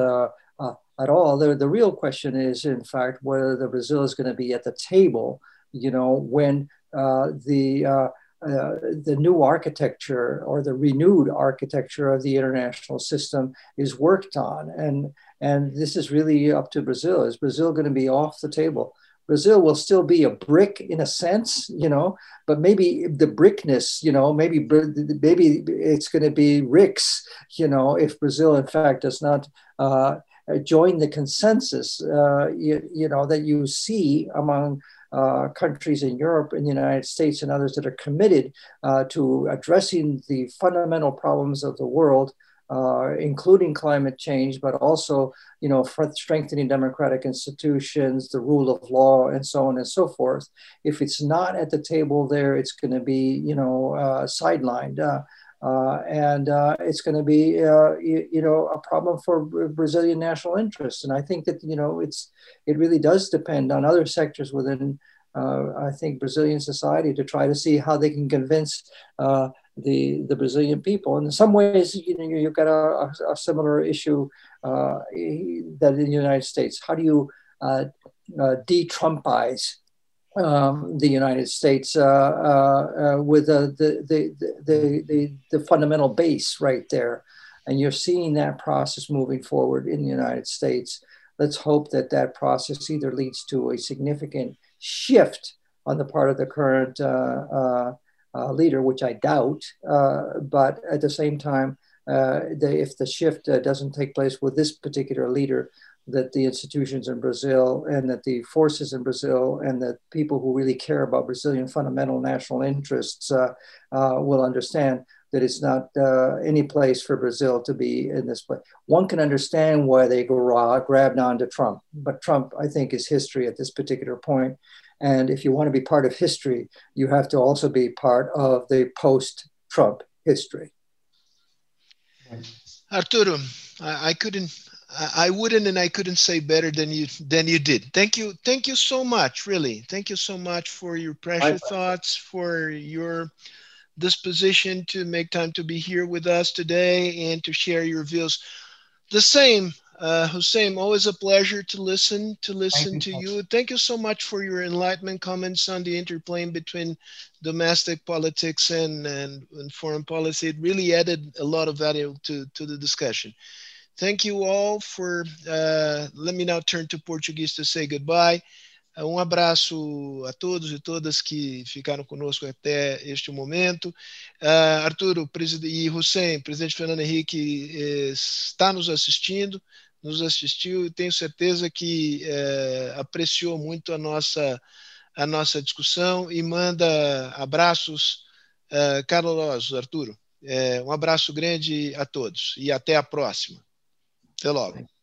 uh, at all. The, the real question is, in fact, whether the Brazil is going to be at the table, you know, when the uh, the new architecture or the renewed architecture of the international system is worked on. And, and this is really up to Brazil. Is Brazil going to be off the table? Brazil will still be a brick in a sense, you know, but maybe the brickness, you know, maybe maybe it's going to be RICS, you know, if Brazil in fact does not uh, join the consensus, uh, you, you know, that you see among uh, countries in Europe and the United States and others that are committed uh, to addressing the fundamental problems of the world, uh, including climate change, but also, you know, strengthening democratic institutions, the rule of law, and so on and so forth. If it's not at the table there, it's going to be, you know, uh, sidelined. Uh, uh, and uh, it's going to be, uh, you, you, know, a problem for Brazilian national interests. And I think that you know, it's it really does depend on other sectors within, uh, I think, Brazilian society to try to see how they can convince uh, the the Brazilian people. And in some ways, you know, you've got a, a similar issue uh, that in the United States. How do you de-Trumpize um, the United States uh, uh, uh, with the, the, the, the, the fundamental base right there. And you're seeing that process moving forward in the United States. Let's hope that that process either leads to a significant shift on the part of the current uh, uh, uh, leader, which I doubt, but at the same time, the, if the shift doesn't take place with this particular leader, that the institutions in Brazil and that the forces in Brazil and that people who really care about Brazilian fundamental national interests uh, uh, will understand that it's not uh, any place for Brazil to be in this place. One can understand why they grabbed onto Trump, but Trump, I think, is history at this particular point. And if you want to be part of history, you have to also be part of the post Trump history. Arturo, I, I couldn't I wouldn't and I couldn't say better than you than you did. Thank you. Thank you so much, really. Thank you so much for your precious thoughts, for your disposition to make time to be here with us today and to share your views. The same, uh, Hussein, always a pleasure to listen to listen to you. Thank you so much for your enlightenment comments on the interplay between domestic politics and, and, and foreign policy. It really added a lot of value to, to the discussion. Thank you all for. Uh, let me now turn to Portuguese to say goodbye. Uh, um abraço a todos e todas que ficaram conosco até este momento. Uh, Arturo e Hussein, presidente Fernando Henrique, eh, está nos assistindo nos assistiu e tenho certeza que é, apreciou muito a nossa, a nossa discussão e manda abraços é, calorosos, Arturo. Um abraço grande a todos e até a próxima. Até logo.